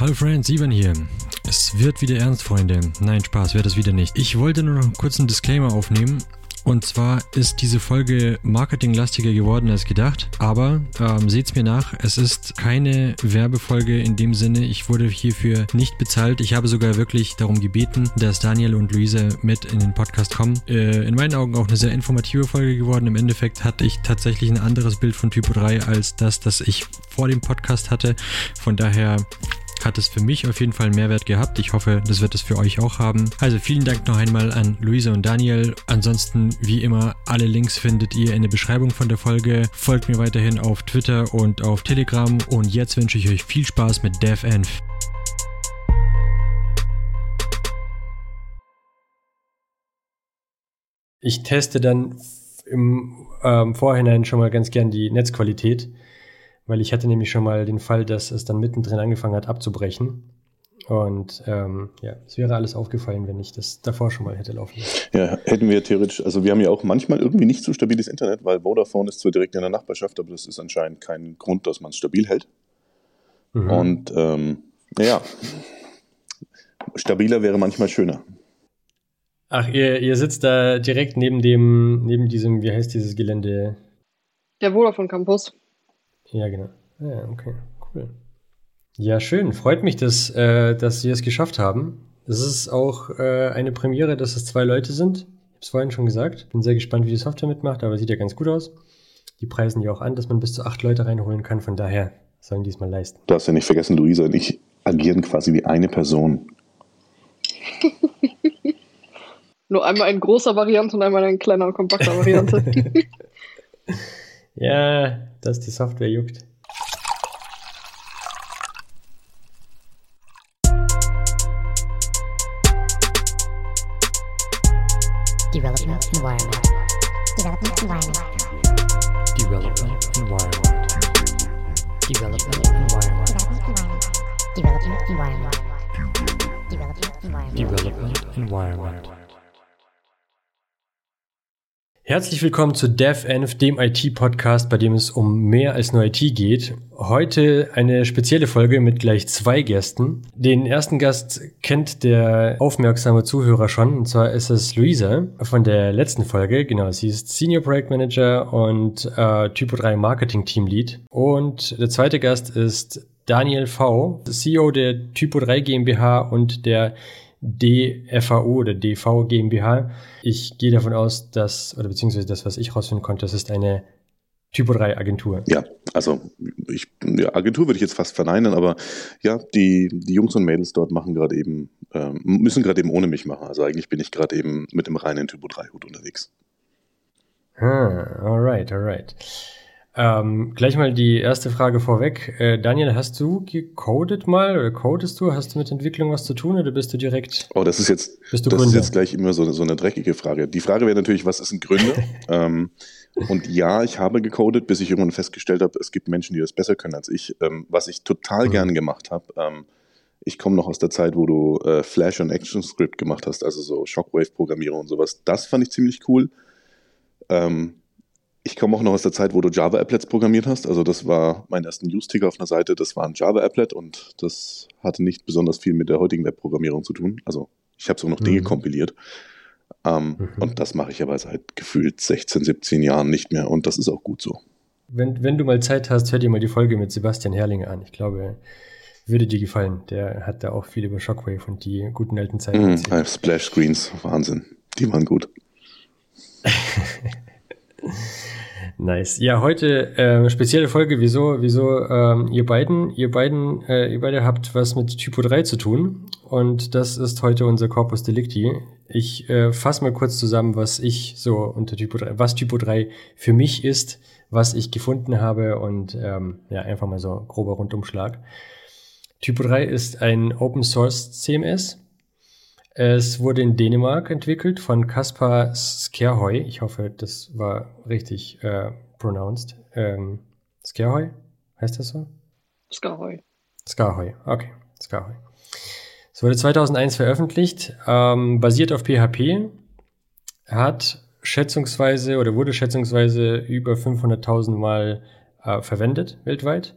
Hallo Friends, Ivan hier. Es wird wieder ernst, Freunde. Nein, Spaß, wird es wieder nicht. Ich wollte nur noch einen kurzen Disclaimer aufnehmen. Und zwar ist diese Folge marketinglastiger geworden als gedacht. Aber ähm, seht's mir nach, es ist keine Werbefolge in dem Sinne. Ich wurde hierfür nicht bezahlt. Ich habe sogar wirklich darum gebeten, dass Daniel und Luisa mit in den Podcast kommen. Äh, in meinen Augen auch eine sehr informative Folge geworden. Im Endeffekt hatte ich tatsächlich ein anderes Bild von Typo 3 als das, das ich vor dem Podcast hatte. Von daher hat es für mich auf jeden Fall einen Mehrwert gehabt. Ich hoffe, das wird es für euch auch haben. Also vielen Dank noch einmal an Luisa und Daniel. Ansonsten, wie immer, alle Links findet ihr in der Beschreibung von der Folge. Folgt mir weiterhin auf Twitter und auf Telegram. Und jetzt wünsche ich euch viel Spaß mit DevEnv. Ich teste dann im ähm, Vorhinein schon mal ganz gern die Netzqualität weil ich hatte nämlich schon mal den Fall, dass es dann mittendrin angefangen hat abzubrechen. Und ähm, ja, es wäre alles aufgefallen, wenn ich das davor schon mal hätte laufen lassen. Ja, hätten wir theoretisch, also wir haben ja auch manchmal irgendwie nicht so stabiles Internet, weil Vodafone ist zwar direkt in der Nachbarschaft, aber das ist anscheinend kein Grund, dass man es stabil hält. Mhm. Und ähm, ja, stabiler wäre manchmal schöner. Ach, ihr, ihr sitzt da direkt neben dem, neben diesem, wie heißt dieses Gelände? Der Vodafone Campus. Ja, genau. Ja, okay, cool. Ja, schön. Freut mich, dass, äh, dass Sie es geschafft haben. Es ist auch äh, eine Premiere, dass es zwei Leute sind. Ich habe es vorhin schon gesagt. Bin sehr gespannt, wie die Software mitmacht, aber sieht ja ganz gut aus. Die preisen ja auch an, dass man bis zu acht Leute reinholen kann. Von daher sollen die es mal leisten. Du hast ja nicht vergessen, Luisa und ich agieren quasi wie eine Person. Nur einmal in großer Variante und einmal in kleiner, kompakter Variante. ja, dass die Software juckt. Development Environment. Development Environment. Development Environment. Development Environment. Development Environment. Development Environment. Development Environment. Herzlich willkommen zu DevEnv, dem IT-Podcast, bei dem es um mehr als nur IT geht. Heute eine spezielle Folge mit gleich zwei Gästen. Den ersten Gast kennt der aufmerksame Zuhörer schon, und zwar ist es Luisa von der letzten Folge. Genau, sie ist Senior Project Manager und äh, Typo 3 Marketing Team Lead. Und der zweite Gast ist Daniel V., CEO der Typo 3 GmbH und der DFAO oder DV GmbH. Ich gehe davon aus, dass, oder beziehungsweise das, was ich rausfinden konnte, das ist eine Typo 3 Agentur. Ja, also ich, ja, Agentur würde ich jetzt fast verneinen, aber ja, die, die Jungs und Mädels dort machen gerade eben, äh, müssen gerade eben ohne mich machen. Also eigentlich bin ich gerade eben mit dem reinen Typo 3 Hut unterwegs. Ah, alright, alright. Ähm, gleich mal die erste Frage vorweg. Äh, Daniel, hast du gecodet mal oder codest du? Hast du mit Entwicklung was zu tun oder bist du direkt? Oh, das ist jetzt, das ist jetzt gleich immer so, so eine dreckige Frage. Die Frage wäre natürlich, was ist ein Gründer? ähm, und ja, ich habe gecodet, bis ich irgendwann festgestellt habe, es gibt Menschen, die das besser können als ich. Ähm, was ich total mhm. gern gemacht habe, ähm, ich komme noch aus der Zeit, wo du äh, Flash und ActionScript gemacht hast, also so Shockwave-Programmierung und sowas. Das fand ich ziemlich cool. Ähm, ich komme auch noch aus der Zeit, wo du Java-Applets programmiert hast. Also das war mein ersten Use-Ticker auf einer Seite, das war ein Java-Applet und das hatte nicht besonders viel mit der heutigen Webprogrammierung zu tun. Also ich habe so noch Dinge mhm. kompiliert. Ähm, mhm. Und das mache ich aber seit gefühlt 16, 17 Jahren nicht mehr und das ist auch gut so. Wenn, wenn du mal Zeit hast, hör dir mal die Folge mit Sebastian Herrlinger an. Ich glaube, würde dir gefallen. Der hat da auch viel über Shockwave und die guten alten Zeiten. Mm, Splash Screens, Wahnsinn. Die waren gut. Nice. Ja, heute äh, spezielle Folge. Wieso, wieso ähm, ihr beiden, ihr beiden, äh, ihr beide habt was mit Typo 3 zu tun und das ist heute unser Corpus Delicti. Ich äh, fasse mal kurz zusammen, was ich so unter Typo 3, was Typo 3 für mich ist, was ich gefunden habe und ähm, ja, einfach mal so grober Rundumschlag. Typo 3 ist ein Open Source CMS es wurde in Dänemark entwickelt von Kaspar Skerhoy. Ich hoffe, das war richtig äh, pronounced. Ähm, Skerhoy? Heißt das so? Skarhoy. Skarhoy, okay. Skarhoy. Es wurde 2001 veröffentlicht, ähm, basiert auf PHP, hat schätzungsweise oder wurde schätzungsweise über 500.000 Mal äh, verwendet weltweit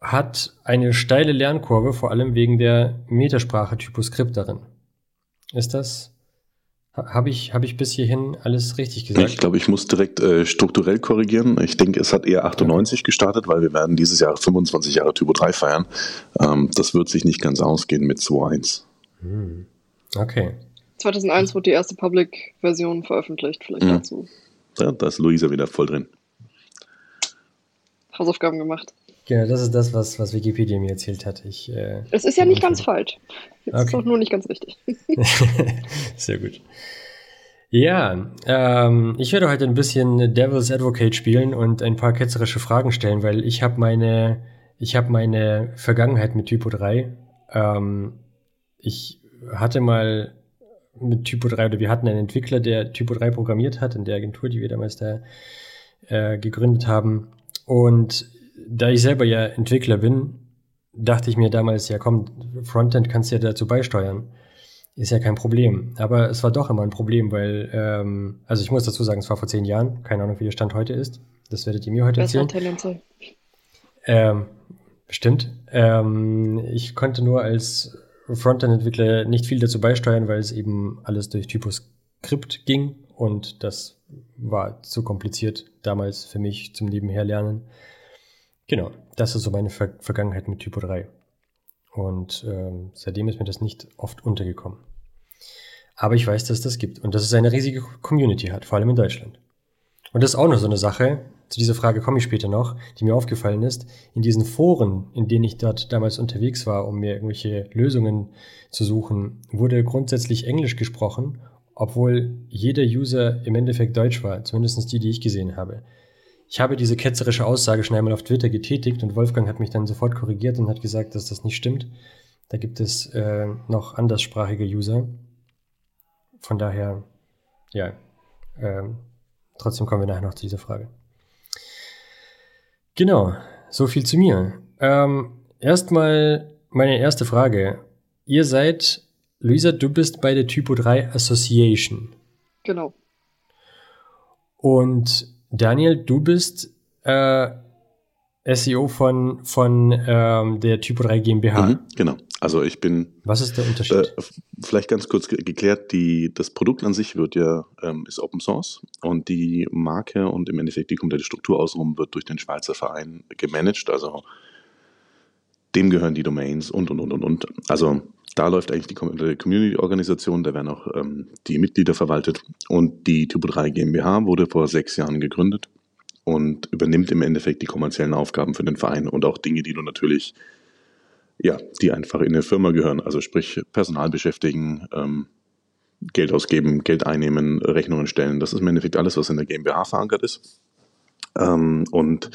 hat eine steile Lernkurve, vor allem wegen der Metasprache Typoscript darin. Ist das habe ich, hab ich bis hierhin alles richtig gesagt? Ich glaube, ich muss direkt äh, strukturell korrigieren. Ich denke, es hat eher 98 okay. gestartet, weil wir werden dieses Jahr 25 Jahre Typo 3 feiern. Ähm, das wird sich nicht ganz ausgehen mit 2.1. Hm. Okay. 2001 wurde die erste Public-Version veröffentlicht, vielleicht mhm. dazu. Ja, da ist Luisa wieder voll drin. Hausaufgaben gemacht. Genau, das ist das, was, was Wikipedia mir erzählt hat. Ich, äh, es ist ja nicht ganz falsch. Es okay. ist doch nur nicht ganz richtig. Sehr gut. Ja, ähm, ich werde heute ein bisschen Devil's Advocate spielen und ein paar ketzerische Fragen stellen, weil ich habe meine, ich habe meine Vergangenheit mit Typo 3. Ähm, ich hatte mal mit Typo 3 oder wir hatten einen Entwickler, der Typo 3 programmiert hat in der Agentur, die wir damals da äh, gegründet haben. Und da ich selber ja Entwickler bin, dachte ich mir damals, ja komm, Frontend kannst du ja dazu beisteuern. Ist ja kein Problem. Aber es war doch immer ein Problem, weil, ähm, also ich muss dazu sagen, es war vor zehn Jahren, keine Ahnung, wie der Stand heute ist. Das werdet ihr mir heute Besser erzählen. Ähm, bestimmt. Ähm, ich konnte nur als Frontend-Entwickler nicht viel dazu beisteuern, weil es eben alles durch Typoscript ging und das war zu kompliziert damals für mich zum Nebenherlernen. Genau, das ist so meine Ver Vergangenheit mit Typo 3. Und ähm, seitdem ist mir das nicht oft untergekommen. Aber ich weiß, dass es das gibt und dass es eine riesige Community hat, vor allem in Deutschland. Und das ist auch noch so eine Sache, zu dieser Frage komme ich später noch, die mir aufgefallen ist. In diesen Foren, in denen ich dort damals unterwegs war, um mir irgendwelche Lösungen zu suchen, wurde grundsätzlich Englisch gesprochen, obwohl jeder User im Endeffekt Deutsch war, zumindest die, die ich gesehen habe. Ich habe diese ketzerische Aussage schon einmal auf Twitter getätigt und Wolfgang hat mich dann sofort korrigiert und hat gesagt, dass das nicht stimmt. Da gibt es äh, noch anderssprachige User. Von daher, ja, äh, trotzdem kommen wir nachher noch zu dieser Frage. Genau, so viel zu mir. Ähm, erstmal meine erste Frage. Ihr seid, Luisa, du bist bei der Typo 3 Association. Genau. Und Daniel, du bist äh, SEO von, von ähm, der Typo 3 GmbH. Mhm, genau. Also ich bin. Was ist der Unterschied? Äh, vielleicht ganz kurz geklärt, die, das Produkt an sich wird ja, ähm, ist Open Source und die Marke und im Endeffekt die komplette Struktur außenrum wird durch den Schweizer Verein gemanagt. Also dem gehören die Domains und und und und und. Also da läuft eigentlich die Community-Organisation, da werden auch ähm, die Mitglieder verwaltet. Und die Typo 3 GmbH wurde vor sechs Jahren gegründet und übernimmt im Endeffekt die kommerziellen Aufgaben für den Verein und auch Dinge, die du natürlich, ja, die einfach in eine Firma gehören. Also sprich Personal beschäftigen, ähm, Geld ausgeben, Geld einnehmen, Rechnungen stellen. Das ist im Endeffekt alles, was in der GmbH verankert ist. Ähm, und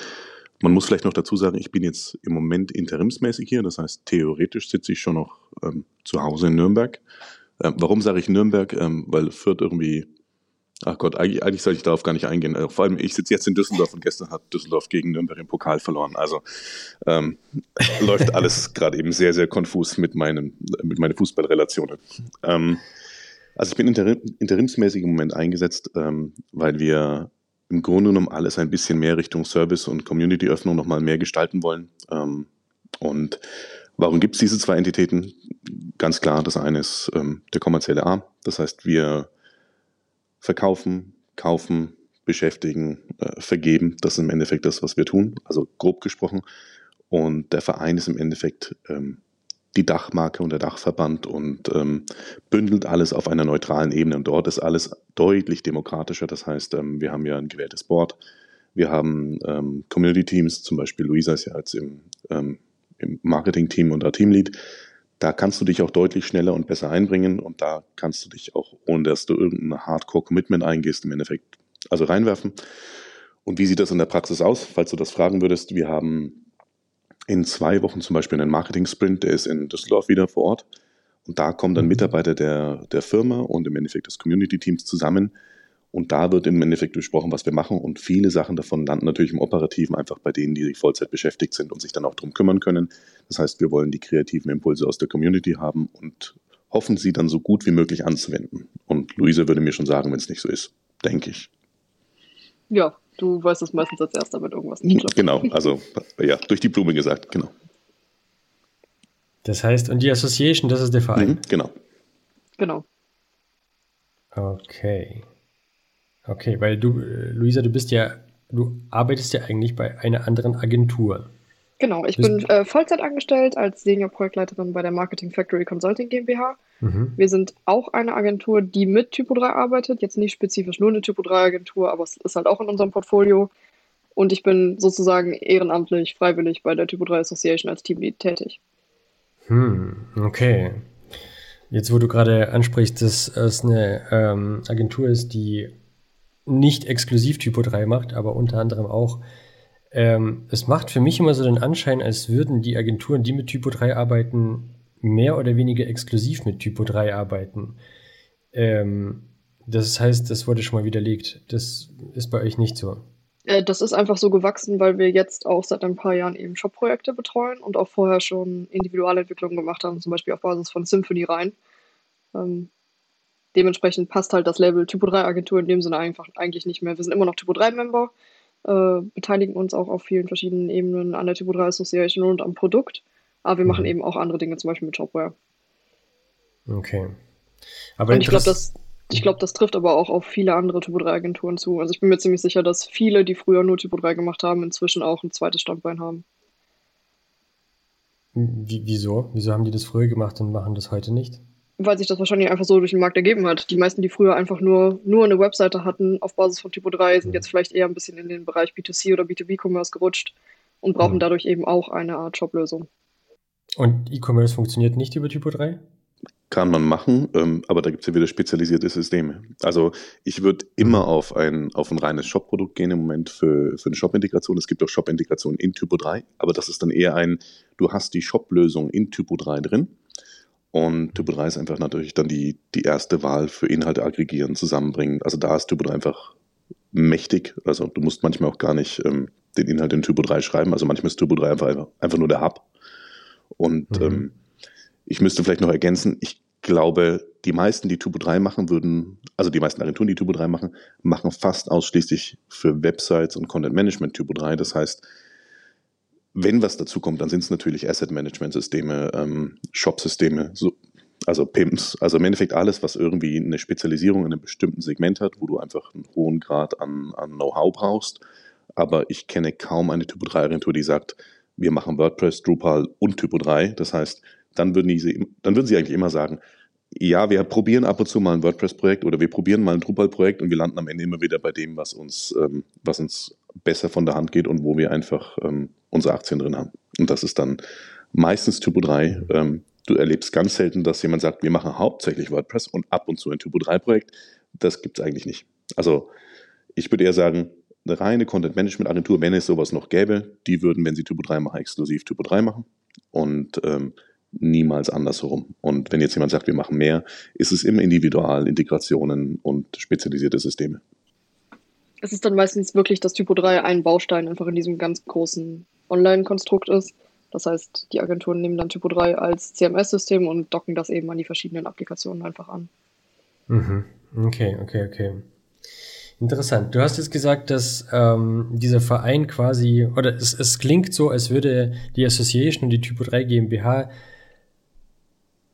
man muss vielleicht noch dazu sagen, ich bin jetzt im Moment interimsmäßig hier, das heißt, theoretisch sitze ich schon noch ähm, zu Hause in Nürnberg. Ähm, warum sage ich Nürnberg? Ähm, weil Fürth irgendwie, ach Gott, eigentlich, eigentlich sollte ich darauf gar nicht eingehen. Äh, vor allem, ich sitze jetzt in Düsseldorf und gestern hat Düsseldorf gegen Nürnberg im Pokal verloren. Also ähm, läuft alles gerade eben sehr, sehr konfus mit, meinen, mit meinen Fußballrelationen. Ähm, also ich bin interim, interimsmäßig im Moment eingesetzt, ähm, weil wir im Grunde genommen alles ein bisschen mehr Richtung Service und Community-Öffnung nochmal mehr gestalten wollen. Ähm, und warum gibt es diese zwei Entitäten? Ganz klar, das eine ist ähm, der kommerzielle Arm. Das heißt, wir verkaufen, kaufen, beschäftigen, äh, vergeben. Das ist im Endeffekt das, was wir tun, also grob gesprochen. Und der Verein ist im Endeffekt ähm, die Dachmarke und der Dachverband und ähm, bündelt alles auf einer neutralen Ebene. Und dort ist alles deutlich demokratischer. Das heißt, ähm, wir haben ja ein gewähltes Board, wir haben ähm, Community-Teams, zum Beispiel Luisa ist ja jetzt im, ähm, im Marketing-Team und da Teamlead. Da kannst du dich auch deutlich schneller und besser einbringen und da kannst du dich auch, ohne dass du irgendein Hardcore-Commitment eingehst, im Endeffekt also reinwerfen. Und wie sieht das in der Praxis aus, falls du das fragen würdest? Wir haben in zwei Wochen zum Beispiel einen Marketing-Sprint, der ist in Düsseldorf wieder vor Ort. Und da kommen dann mhm. Mitarbeiter der, der Firma und im Endeffekt des Community-Teams zusammen. Und da wird im Endeffekt besprochen, was wir machen. Und viele Sachen davon landen natürlich im Operativen einfach bei denen, die Vollzeit beschäftigt sind und sich dann auch darum kümmern können. Das heißt, wir wollen die kreativen Impulse aus der Community haben und hoffen, sie dann so gut wie möglich anzuwenden. Und Luise würde mir schon sagen, wenn es nicht so ist, denke ich. Ja, Du weißt es meistens als erster, wenn irgendwas nicht klappt. Genau, also ja, durch die Blume gesagt, genau. Das heißt, und die Association, das ist der Verein? Mhm, genau. Genau. Okay. Okay, weil du, äh, Luisa, du bist ja, du arbeitest ja eigentlich bei einer anderen Agentur. Genau, ich bin äh, Vollzeit angestellt als Senior-Projektleiterin bei der Marketing Factory Consulting GmbH. Mhm. Wir sind auch eine Agentur, die mit Typo 3 arbeitet. Jetzt nicht spezifisch nur eine Typo 3-Agentur, aber es ist halt auch in unserem Portfolio. Und ich bin sozusagen ehrenamtlich, freiwillig bei der Typo 3 Association als Teamlead tätig. Hm, okay. Jetzt, wo du gerade ansprichst, dass es eine ähm, Agentur ist, die nicht exklusiv Typo 3 macht, aber unter anderem auch ähm, es macht für mich immer so den Anschein, als würden die Agenturen, die mit Typo 3 arbeiten, mehr oder weniger exklusiv mit Typo 3 arbeiten. Ähm, das heißt, das wurde schon mal widerlegt. Das ist bei euch nicht so. Äh, das ist einfach so gewachsen, weil wir jetzt auch seit ein paar Jahren eben Shop-Projekte betreuen und auch vorher schon Individualentwicklungen gemacht haben, zum Beispiel auf Basis von Symphony rein. Ähm, dementsprechend passt halt das Label Typo 3 Agentur in dem Sinne einfach eigentlich nicht mehr. Wir sind immer noch Typo 3 Member, äh, beteiligen uns auch auf vielen verschiedenen Ebenen an der Typo 3 Association und am Produkt. Aber wir machen mhm. eben auch andere Dinge, zum Beispiel mit Shopware. Okay. Aber und ich glaube, das, glaub, das trifft aber auch auf viele andere Typo 3 Agenturen zu. Also ich bin mir ziemlich sicher, dass viele, die früher nur Typo 3 gemacht haben, inzwischen auch ein zweites Standbein haben. Wie, wieso? Wieso haben die das früher gemacht und machen das heute nicht? Weil sich das wahrscheinlich einfach so durch den Markt ergeben hat. Die meisten, die früher einfach nur, nur eine Webseite hatten auf Basis von Typo 3, sind mhm. jetzt vielleicht eher ein bisschen in den Bereich B2C oder B2B-Commerce gerutscht und brauchen mhm. dadurch eben auch eine Art Joblösung. Und E-Commerce funktioniert nicht über Typo 3? Kann man machen, ähm, aber da gibt es ja wieder spezialisierte Systeme. Also ich würde immer mhm. auf ein, auf ein reines Shop-Produkt gehen im Moment für, für eine Shop-Integration. Es gibt auch Shop-Integration in Typo 3, aber das ist dann eher ein, du hast die Shop-Lösung in Typo 3 drin und Typo 3 ist einfach natürlich dann die, die erste Wahl für Inhalte aggregieren, zusammenbringen. Also da ist Typo 3 einfach mächtig. Also du musst manchmal auch gar nicht ähm, den Inhalt in Typo 3 schreiben. Also manchmal ist Typo 3 einfach, einfach nur der Hub. Und mhm. ähm, ich müsste vielleicht noch ergänzen, ich glaube, die meisten, die Typo 3 machen würden, also die meisten Agenturen, die Typo 3 machen, machen fast ausschließlich für Websites und Content Management Typo 3. Das heißt, wenn was dazu kommt, dann sind es natürlich Asset-Management-Systeme, ähm, Shop-Systeme, so, also PIMS, also im Endeffekt alles, was irgendwie eine Spezialisierung in einem bestimmten Segment hat, wo du einfach einen hohen Grad an, an Know-how brauchst. Aber ich kenne kaum eine Typo 3-Agentur, die sagt, wir machen WordPress, Drupal und Typo 3. Das heißt, dann würden, die, dann würden sie eigentlich immer sagen, ja, wir probieren ab und zu mal ein WordPress-Projekt oder wir probieren mal ein Drupal-Projekt und wir landen am Ende immer wieder bei dem, was uns, ähm, was uns besser von der Hand geht und wo wir einfach ähm, unsere Aktien drin haben. Und das ist dann meistens Typo 3. Ähm, du erlebst ganz selten, dass jemand sagt, wir machen hauptsächlich WordPress und ab und zu ein Typo 3-Projekt. Das gibt es eigentlich nicht. Also ich würde eher sagen, eine reine Content-Management-Agentur, wenn es sowas noch gäbe, die würden, wenn sie Typo 3 machen, exklusiv Typo 3 machen. Und ähm, niemals andersherum. Und wenn jetzt jemand sagt, wir machen mehr, ist es immer individual, Integrationen und spezialisierte Systeme. Es ist dann meistens wirklich, dass Typo 3 ein Baustein einfach in diesem ganz großen Online-Konstrukt ist. Das heißt, die Agenturen nehmen dann Typo 3 als CMS-System und docken das eben an die verschiedenen Applikationen einfach an. Mhm. Okay, okay, okay. Interessant. Du hast jetzt gesagt, dass ähm, dieser Verein quasi, oder es, es klingt so, als würde die Association und die Typo 3 GmbH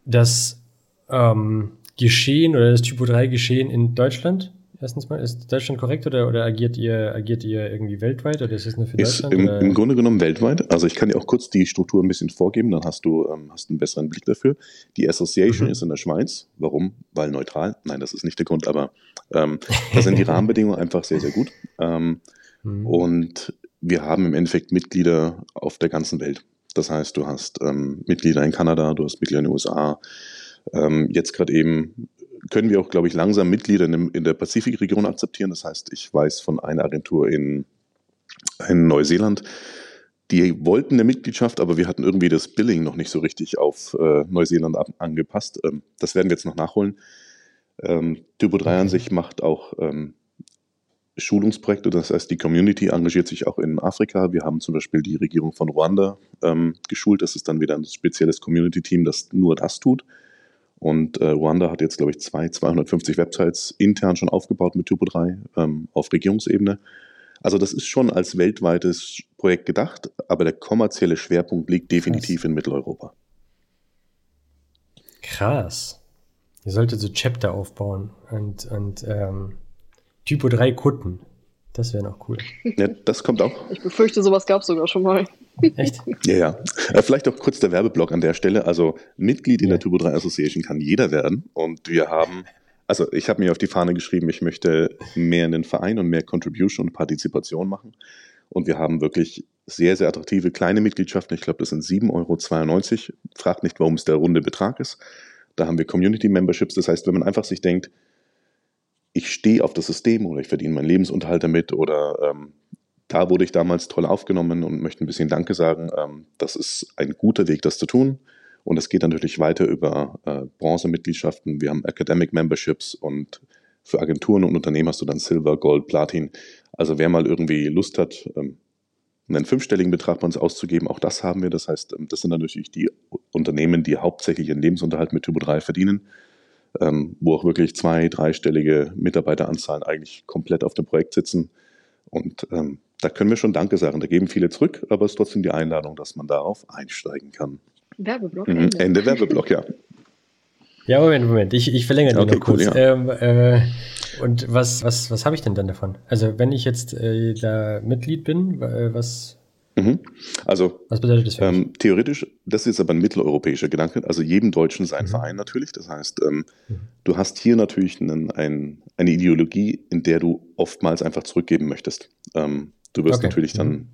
das ähm, Geschehen oder das Typo 3 Geschehen in Deutschland? Erstens mal, ist Deutschland korrekt oder, oder agiert ihr agiert ihr irgendwie weltweit oder ist es nur für Deutschland? Ist im, im, Grunde genommen weltweit. Also ich kann dir auch kurz die Struktur ein bisschen vorgeben, dann hast du ähm, hast einen besseren Blick dafür. Die Association mhm. ist in der Schweiz. Warum? Weil neutral. Nein, das ist nicht der Grund, aber ähm, da sind die Rahmenbedingungen einfach sehr, sehr gut. Ähm, mhm. Und wir haben im Endeffekt Mitglieder auf der ganzen Welt. Das heißt, du hast ähm, Mitglieder in Kanada, du hast Mitglieder in den USA. Ähm, jetzt gerade eben können wir auch, glaube ich, langsam Mitglieder in, in der Pazifikregion akzeptieren. Das heißt, ich weiß von einer Agentur in, in Neuseeland, die wollten eine Mitgliedschaft, aber wir hatten irgendwie das Billing noch nicht so richtig auf äh, Neuseeland ab, angepasst. Ähm, das werden wir jetzt noch nachholen. Ähm, Typo 3 an sich macht auch ähm, Schulungsprojekte, das heißt, die Community engagiert sich auch in Afrika. Wir haben zum Beispiel die Regierung von Ruanda ähm, geschult. Das ist dann wieder ein spezielles Community-Team, das nur das tut. Und äh, Ruanda hat jetzt, glaube ich, zwei, 250 Websites intern schon aufgebaut mit Typo 3 ähm, auf Regierungsebene. Also das ist schon als weltweites Projekt gedacht, aber der kommerzielle Schwerpunkt liegt definitiv Krass. in Mitteleuropa. Krass. Ihr solltet so Chapter aufbauen und, und ähm, Typo 3 Kunden. Das wäre noch cool. Ja, das kommt auch. Ich befürchte, sowas gab es sogar schon mal. Echt? Ja, ja. Äh, vielleicht auch kurz der Werbeblock an der Stelle. Also Mitglied in ja. der Turbo 3 Association kann jeder werden. Und wir haben, also ich habe mir auf die Fahne geschrieben, ich möchte mehr in den Verein und mehr Contribution und Partizipation machen. Und wir haben wirklich sehr, sehr attraktive kleine Mitgliedschaften. Ich glaube, das sind 7,92 Euro. Fragt nicht, warum es der runde Betrag ist. Da haben wir Community Memberships. Das heißt, wenn man einfach sich denkt, ich stehe auf das System oder ich verdiene meinen Lebensunterhalt damit oder ähm, da wurde ich damals toll aufgenommen und möchte ein bisschen Danke sagen. Ähm, das ist ein guter Weg, das zu tun. Und es geht natürlich weiter über äh, Bronzemitgliedschaften. Wir haben Academic Memberships und für Agenturen und Unternehmen hast du dann Silver, Gold, Platin. Also wer mal irgendwie Lust hat, ähm, einen fünfstelligen Betrag bei uns auszugeben, auch das haben wir. Das heißt, ähm, das sind dann natürlich die Unternehmen, die hauptsächlich ihren Lebensunterhalt mit Typo 3 verdienen, ähm, wo auch wirklich zwei, dreistellige Mitarbeiteranzahlen eigentlich komplett auf dem Projekt sitzen. Und ähm, da können wir schon Danke sagen. Da geben viele zurück, aber es ist trotzdem die Einladung, dass man darauf einsteigen kann. Werbeblock. Mhm. Ende. Ende Werbeblock, ja. Ja, Moment, Moment. Ich, ich verlängere okay, noch kurz. Cool, ja. ähm, äh, und was, was, was habe ich denn dann davon? Also, wenn ich jetzt äh, da Mitglied bin, äh, was, Mhm. Also, Was bedeutet das für ähm, theoretisch, das ist jetzt aber ein mitteleuropäischer Gedanke, also jedem Deutschen sein mhm. Verein natürlich. Das heißt, ähm, mhm. du hast hier natürlich einen, ein, eine Ideologie, in der du oftmals einfach zurückgeben möchtest. Ähm, du wirst okay. natürlich dann, mhm.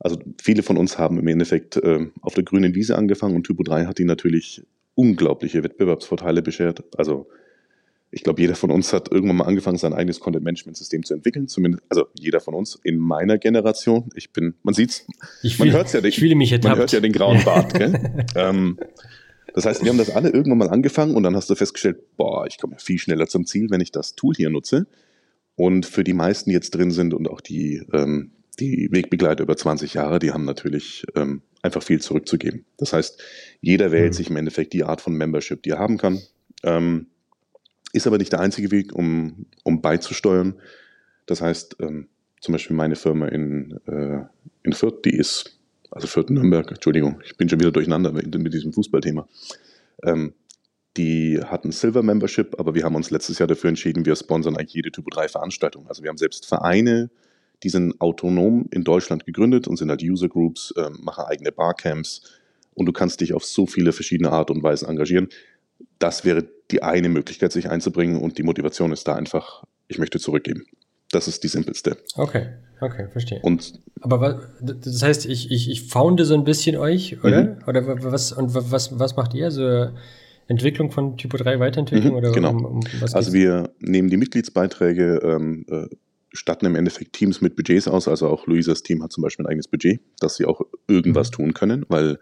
also viele von uns haben im Endeffekt äh, auf der grünen Wiese angefangen und Typo 3 hat die natürlich unglaubliche Wettbewerbsvorteile beschert. Also ich glaube, jeder von uns hat irgendwann mal angefangen, sein eigenes Content-Management-System zu entwickeln. Zumindest, also jeder von uns in meiner Generation. Ich bin, man sieht's, man hört ja, den, ich fühle mich man hört ja den grauen Bart. ähm, das heißt, wir haben das alle irgendwann mal angefangen und dann hast du festgestellt, boah, ich komme ja viel schneller zum Ziel, wenn ich das Tool hier nutze. Und für die meisten, die jetzt drin sind und auch die, ähm, die Wegbegleiter über 20 Jahre, die haben natürlich ähm, einfach viel zurückzugeben. Das heißt, jeder wählt mhm. sich im Endeffekt die Art von Membership, die er haben kann. Ähm, ist aber nicht der einzige Weg, um, um beizusteuern. Das heißt, ähm, zum Beispiel meine Firma in, äh, in Fürth, die ist, also Fürth Nürnberg, Entschuldigung, ich bin schon wieder durcheinander mit, mit diesem Fußballthema. Ähm, die hatten Silver Membership, aber wir haben uns letztes Jahr dafür entschieden, wir sponsern eigentlich jede Typo 3 Veranstaltung. Also wir haben selbst Vereine, die sind autonom in Deutschland gegründet und sind halt User Groups, äh, machen eigene Barcamps und du kannst dich auf so viele verschiedene Art und Weisen engagieren. Das wäre die eine Möglichkeit, sich einzubringen und die Motivation ist da einfach, ich möchte zurückgeben. Das ist die simpelste. Okay, okay, verstehe. Und Aber was, das heißt, ich, ich, ich founde so ein bisschen euch, oder? Mhm. Oder was, und was, was macht ihr? So Entwicklung von Typo 3 Weiterentwicklung? Mhm, oder genau. Um, um also wir nehmen die Mitgliedsbeiträge, ähm, äh, statten im Endeffekt Teams mit Budgets aus. Also auch Luisas Team hat zum Beispiel ein eigenes Budget, dass sie auch irgendwas mhm. tun können, weil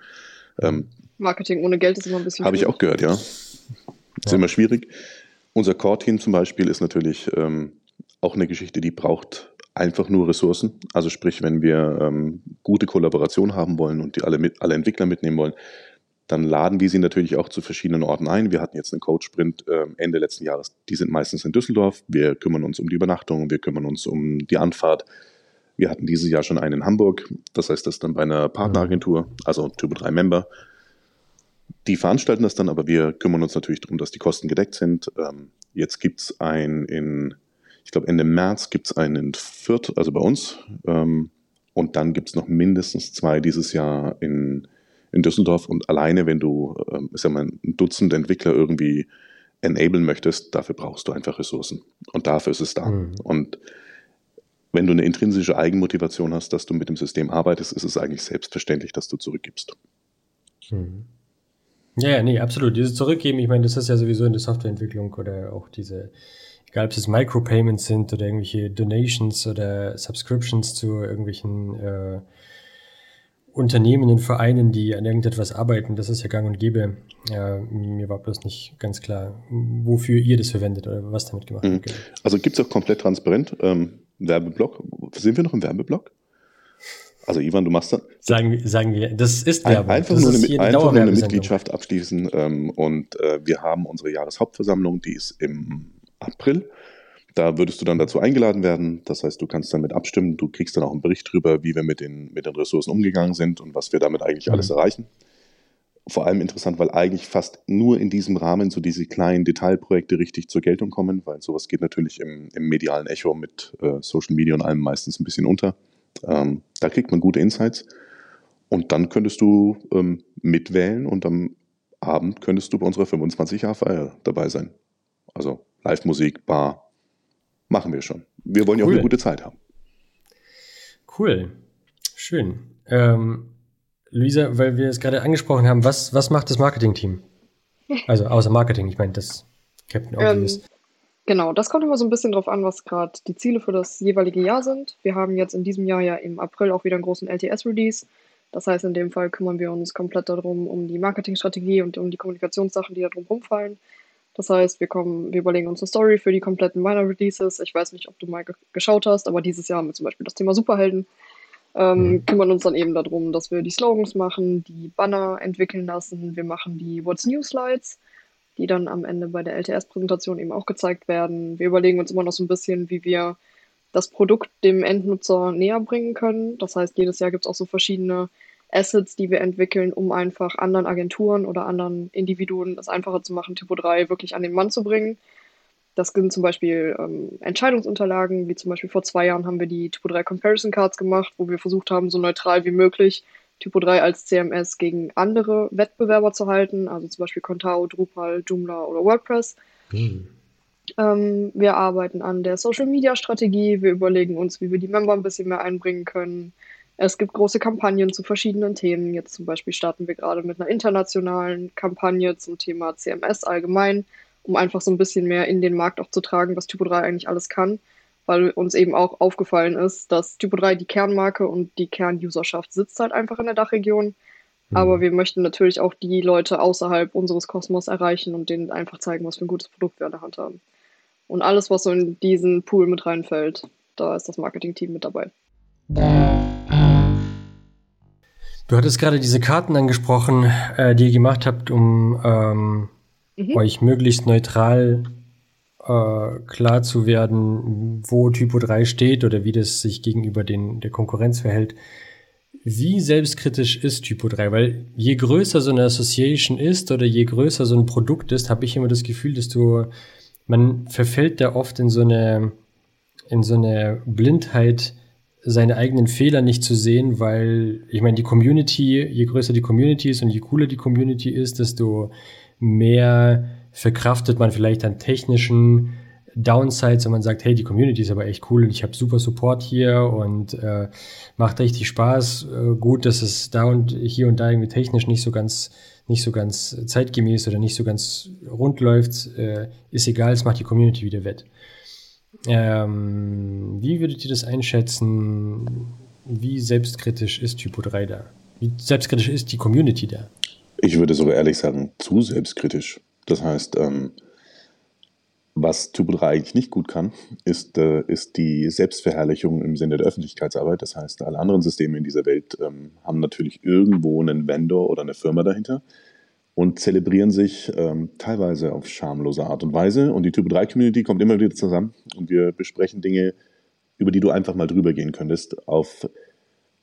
ähm, Marketing ohne Geld ist immer ein bisschen. Habe ich auch gehört, ja. Das ist ja. immer schwierig. Unser Core-Team zum Beispiel ist natürlich ähm, auch eine Geschichte, die braucht einfach nur Ressourcen. Also sprich, wenn wir ähm, gute Kollaboration haben wollen und die alle, mit, alle Entwickler mitnehmen wollen, dann laden wir sie natürlich auch zu verschiedenen Orten ein. Wir hatten jetzt einen Code-Sprint äh, Ende letzten Jahres. Die sind meistens in Düsseldorf. Wir kümmern uns um die Übernachtung, wir kümmern uns um die Anfahrt. Wir hatten dieses Jahr schon einen in Hamburg. Das heißt, das dann bei einer Partneragentur, also Typo 3 Member. Die veranstalten das dann, aber wir kümmern uns natürlich darum, dass die Kosten gedeckt sind. Ähm, jetzt gibt es ein in, ich glaube Ende März gibt es einen in Fürth, also bei uns. Ähm, und dann gibt es noch mindestens zwei dieses Jahr in, in Düsseldorf. Und alleine, wenn du, ähm, ist ja mal ein Dutzend Entwickler irgendwie enablen möchtest, dafür brauchst du einfach Ressourcen. Und dafür ist es da. Mhm. Und wenn du eine intrinsische Eigenmotivation hast, dass du mit dem System arbeitest, ist es eigentlich selbstverständlich, dass du zurückgibst. Mhm. Ja, ja, nee, absolut. Dieses Zurückgeben, ich meine, das ist ja sowieso in der Softwareentwicklung oder auch diese, egal ob es Micropayments sind oder irgendwelche Donations oder Subscriptions zu irgendwelchen äh, Unternehmen und Vereinen, die an irgendetwas arbeiten, das ist ja gang und gäbe. Ja, mir war bloß nicht ganz klar, wofür ihr das verwendet oder was damit gemacht mhm. wird. Also gibt es auch komplett transparent. Ähm, Werbeblock. Sind wir noch im Werbeblock? Also Ivan, du machst das. Sagen, sagen wir, das ist Werbung. Einfach, nur eine, einfach nur eine, Mitgliedschaft abschließen ähm, und äh, wir haben unsere Jahreshauptversammlung, die ist im April. Da würdest du dann dazu eingeladen werden. Das heißt, du kannst damit abstimmen. Du kriegst dann auch einen Bericht darüber, wie wir mit den, mit den Ressourcen umgegangen sind und was wir damit eigentlich mhm. alles erreichen. Vor allem interessant, weil eigentlich fast nur in diesem Rahmen so diese kleinen Detailprojekte richtig zur Geltung kommen, weil sowas geht natürlich im, im medialen Echo mit äh, Social Media und allem meistens ein bisschen unter. Ähm, da kriegt man gute Insights. Und dann könntest du ähm, mitwählen und am Abend könntest du bei unserer 25-Jahr-Feier dabei sein. Also Live-Musik, Bar, machen wir schon. Wir wollen ja auch eine gute Zeit haben. Cool. Schön. Ähm, Luisa, weil wir es gerade angesprochen haben, was, was macht das Marketing-Team? Also außer Marketing, ich meine das Captain Obvious. Ähm, genau, das kommt immer so ein bisschen drauf an, was gerade die Ziele für das jeweilige Jahr sind. Wir haben jetzt in diesem Jahr ja im April auch wieder einen großen LTS-Release. Das heißt, in dem Fall kümmern wir uns komplett darum, um die Marketingstrategie und um die Kommunikationssachen, die da drum rumfallen. Das heißt, wir kommen, wir überlegen uns eine Story für die kompletten Minor Releases. Ich weiß nicht, ob du mal geschaut hast, aber dieses Jahr haben wir zum Beispiel das Thema Superhelden. Ähm, mhm. Kümmern uns dann eben darum, dass wir die Slogans machen, die Banner entwickeln lassen. Wir machen die What's New Slides, die dann am Ende bei der LTS-Präsentation eben auch gezeigt werden. Wir überlegen uns immer noch so ein bisschen, wie wir das Produkt dem Endnutzer näher bringen können. Das heißt, jedes Jahr gibt es auch so verschiedene Assets, die wir entwickeln, um einfach anderen Agenturen oder anderen Individuen es einfacher zu machen, Typo 3 wirklich an den Mann zu bringen. Das sind zum Beispiel ähm, Entscheidungsunterlagen, wie zum Beispiel vor zwei Jahren haben wir die Typo 3 Comparison Cards gemacht, wo wir versucht haben, so neutral wie möglich Typo 3 als CMS gegen andere Wettbewerber zu halten, also zum Beispiel Contao, Drupal, Joomla oder WordPress. Mhm. Ähm, wir arbeiten an der Social Media Strategie, wir überlegen uns, wie wir die Member ein bisschen mehr einbringen können. Es gibt große Kampagnen zu verschiedenen Themen. Jetzt zum Beispiel starten wir gerade mit einer internationalen Kampagne zum Thema CMS allgemein, um einfach so ein bisschen mehr in den Markt auch zu tragen, was Typo 3 eigentlich alles kann, weil uns eben auch aufgefallen ist, dass Typo 3 die Kernmarke und die Kernuserschaft sitzt halt einfach in der Dachregion. Mhm. Aber wir möchten natürlich auch die Leute außerhalb unseres Kosmos erreichen und denen einfach zeigen, was für ein gutes Produkt wir an der Hand haben. Und alles, was so in diesen Pool mit reinfällt, da ist das Marketing-Team mit dabei. Du hattest gerade diese Karten angesprochen, äh, die ihr gemacht habt, um ähm, mhm. euch möglichst neutral äh, klar zu werden, wo Typo 3 steht oder wie das sich gegenüber den, der Konkurrenz verhält. Wie selbstkritisch ist Typo 3? Weil je größer so eine Association ist oder je größer so ein Produkt ist, habe ich immer das Gefühl, dass du, man verfällt da oft in so eine, in so eine Blindheit, seine eigenen Fehler nicht zu sehen, weil ich meine, die Community, je größer die Community ist und je cooler die Community ist, desto mehr verkraftet man vielleicht an technischen Downsides, wenn man sagt, hey, die Community ist aber echt cool und ich habe super Support hier und äh, macht richtig Spaß. Äh, gut, dass es da und hier und da irgendwie technisch nicht so ganz nicht so ganz zeitgemäß oder nicht so ganz rund läuft, äh, ist egal, es macht die Community wieder wett. Ähm, wie würdet ihr das einschätzen? Wie selbstkritisch ist Typo 3 da? Wie selbstkritisch ist die Community da? Ich würde sogar ehrlich sagen, zu selbstkritisch. Das heißt, ähm, was Typo 3 eigentlich nicht gut kann, ist, äh, ist die Selbstverherrlichung im Sinne der Öffentlichkeitsarbeit. Das heißt, alle anderen Systeme in dieser Welt ähm, haben natürlich irgendwo einen Vendor oder eine Firma dahinter und zelebrieren sich ähm, teilweise auf schamlose Art und Weise. Und die Typo 3 Community kommt immer wieder zusammen und wir besprechen Dinge, über die du einfach mal drüber gehen könntest, auf,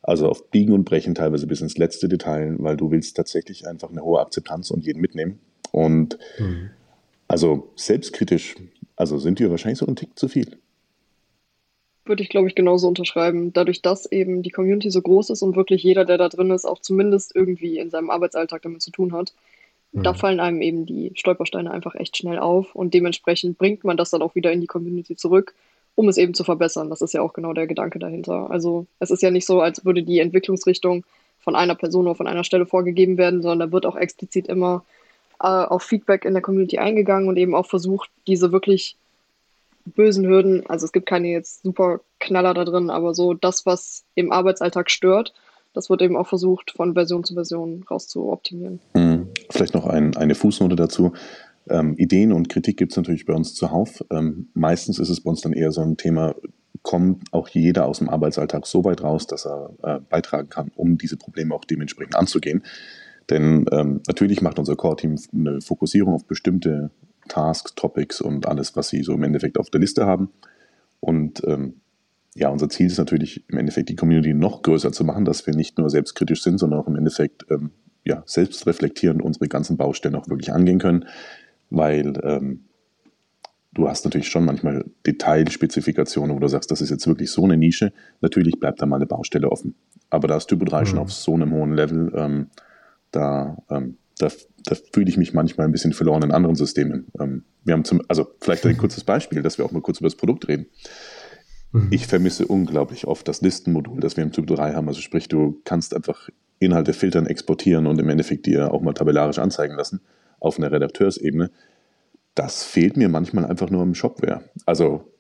also auf Biegen und Brechen, teilweise bis ins letzte Detail, weil du willst tatsächlich einfach eine hohe Akzeptanz und jeden mitnehmen. Und mhm. also selbstkritisch, also sind wir wahrscheinlich so ein Tick zu viel. Würde ich, glaube ich, genauso unterschreiben. Dadurch, dass eben die Community so groß ist und wirklich jeder, der da drin ist, auch zumindest irgendwie in seinem Arbeitsalltag damit zu tun hat, da mhm. fallen einem eben die Stolpersteine einfach echt schnell auf und dementsprechend bringt man das dann auch wieder in die Community zurück, um es eben zu verbessern. Das ist ja auch genau der Gedanke dahinter. Also es ist ja nicht so, als würde die Entwicklungsrichtung von einer Person oder von einer Stelle vorgegeben werden, sondern da wird auch explizit immer äh, auf Feedback in der Community eingegangen und eben auch versucht, diese wirklich bösen Hürden, also es gibt keine jetzt super Knaller da drin, aber so das, was im Arbeitsalltag stört, das wird eben auch versucht, von Version zu Version raus zu optimieren. Mhm. Vielleicht noch ein, eine Fußnote dazu. Ähm, Ideen und Kritik gibt es natürlich bei uns zuhauf. Ähm, meistens ist es bei uns dann eher so ein Thema, kommt auch jeder aus dem Arbeitsalltag so weit raus, dass er äh, beitragen kann, um diese Probleme auch dementsprechend anzugehen. Denn ähm, natürlich macht unser Core-Team eine Fokussierung auf bestimmte Tasks, Topics und alles, was sie so im Endeffekt auf der Liste haben. Und ähm, ja, unser Ziel ist natürlich im Endeffekt die Community noch größer zu machen, dass wir nicht nur selbstkritisch sind, sondern auch im Endeffekt ähm, ja, selbst reflektierend unsere ganzen Baustellen auch wirklich angehen können, weil ähm, du hast natürlich schon manchmal Detailspezifikationen, wo du sagst, das ist jetzt wirklich so eine Nische. Natürlich bleibt da mal eine Baustelle offen. Aber da ist Typo 3 mhm. schon auf so einem hohen Level, ähm, da, ähm, da, da fühle ich mich manchmal ein bisschen verloren in anderen Systemen. Ähm, wir haben zum, also vielleicht ein kurzes Beispiel, dass wir auch mal kurz über das Produkt reden. Mhm. Ich vermisse unglaublich oft das Listenmodul, das wir im Typo 3 haben. Also sprich, du kannst einfach Inhalte filtern, exportieren und im Endeffekt dir auch mal tabellarisch anzeigen lassen auf einer Redakteursebene das fehlt mir manchmal einfach nur im Shopware. Also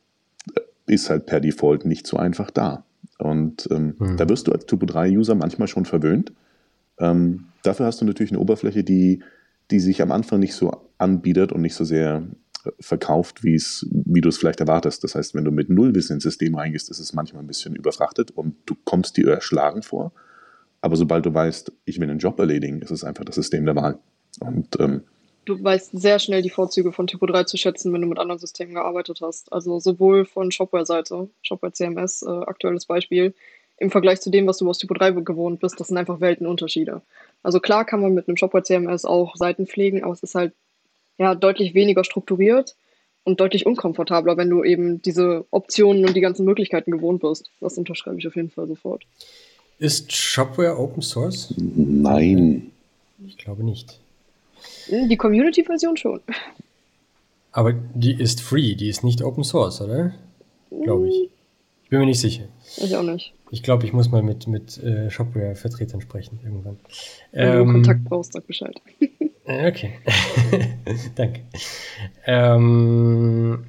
äh, ist halt per Default nicht so einfach da. Und ähm, mhm. da wirst du als Typo 3-User manchmal schon verwöhnt. Ähm, dafür hast du natürlich eine Oberfläche, die, die sich am Anfang nicht so anbietet und nicht so sehr äh, verkauft, wie du es vielleicht erwartest. Das heißt, wenn du mit Nullwissen ins System reingehst, ist es manchmal ein bisschen überfrachtet und du kommst dir erschlagen vor. Aber sobald du weißt, ich will einen Job erledigen, ist es einfach das System der Wahl. Und ähm, du weißt sehr schnell die Vorzüge von Typo 3 zu schätzen, wenn du mit anderen Systemen gearbeitet hast. Also sowohl von Shopware-Seite, Shopware CMS, äh, aktuelles Beispiel, im Vergleich zu dem, was du aus Typo 3 gewohnt bist, das sind einfach Weltenunterschiede. Also klar kann man mit einem Shopware CMS auch Seiten pflegen, aber es ist halt ja deutlich weniger strukturiert und deutlich unkomfortabler, wenn du eben diese Optionen und die ganzen Möglichkeiten gewohnt bist. Das unterschreibe ich auf jeden Fall sofort. Ist Shopware Open Source? Nein. Ich glaube nicht. Die Community-Version schon. Aber die ist free, die ist nicht Open Source, oder? Glaube ich. Bin mir nicht sicher. Ich auch nicht. Ich glaube, ich muss mal mit, mit äh, Shopware-Vertretern sprechen irgendwann. Wenn ähm, du Kontakt brauchst, sag Bescheid. Äh, okay. Danke. Ähm,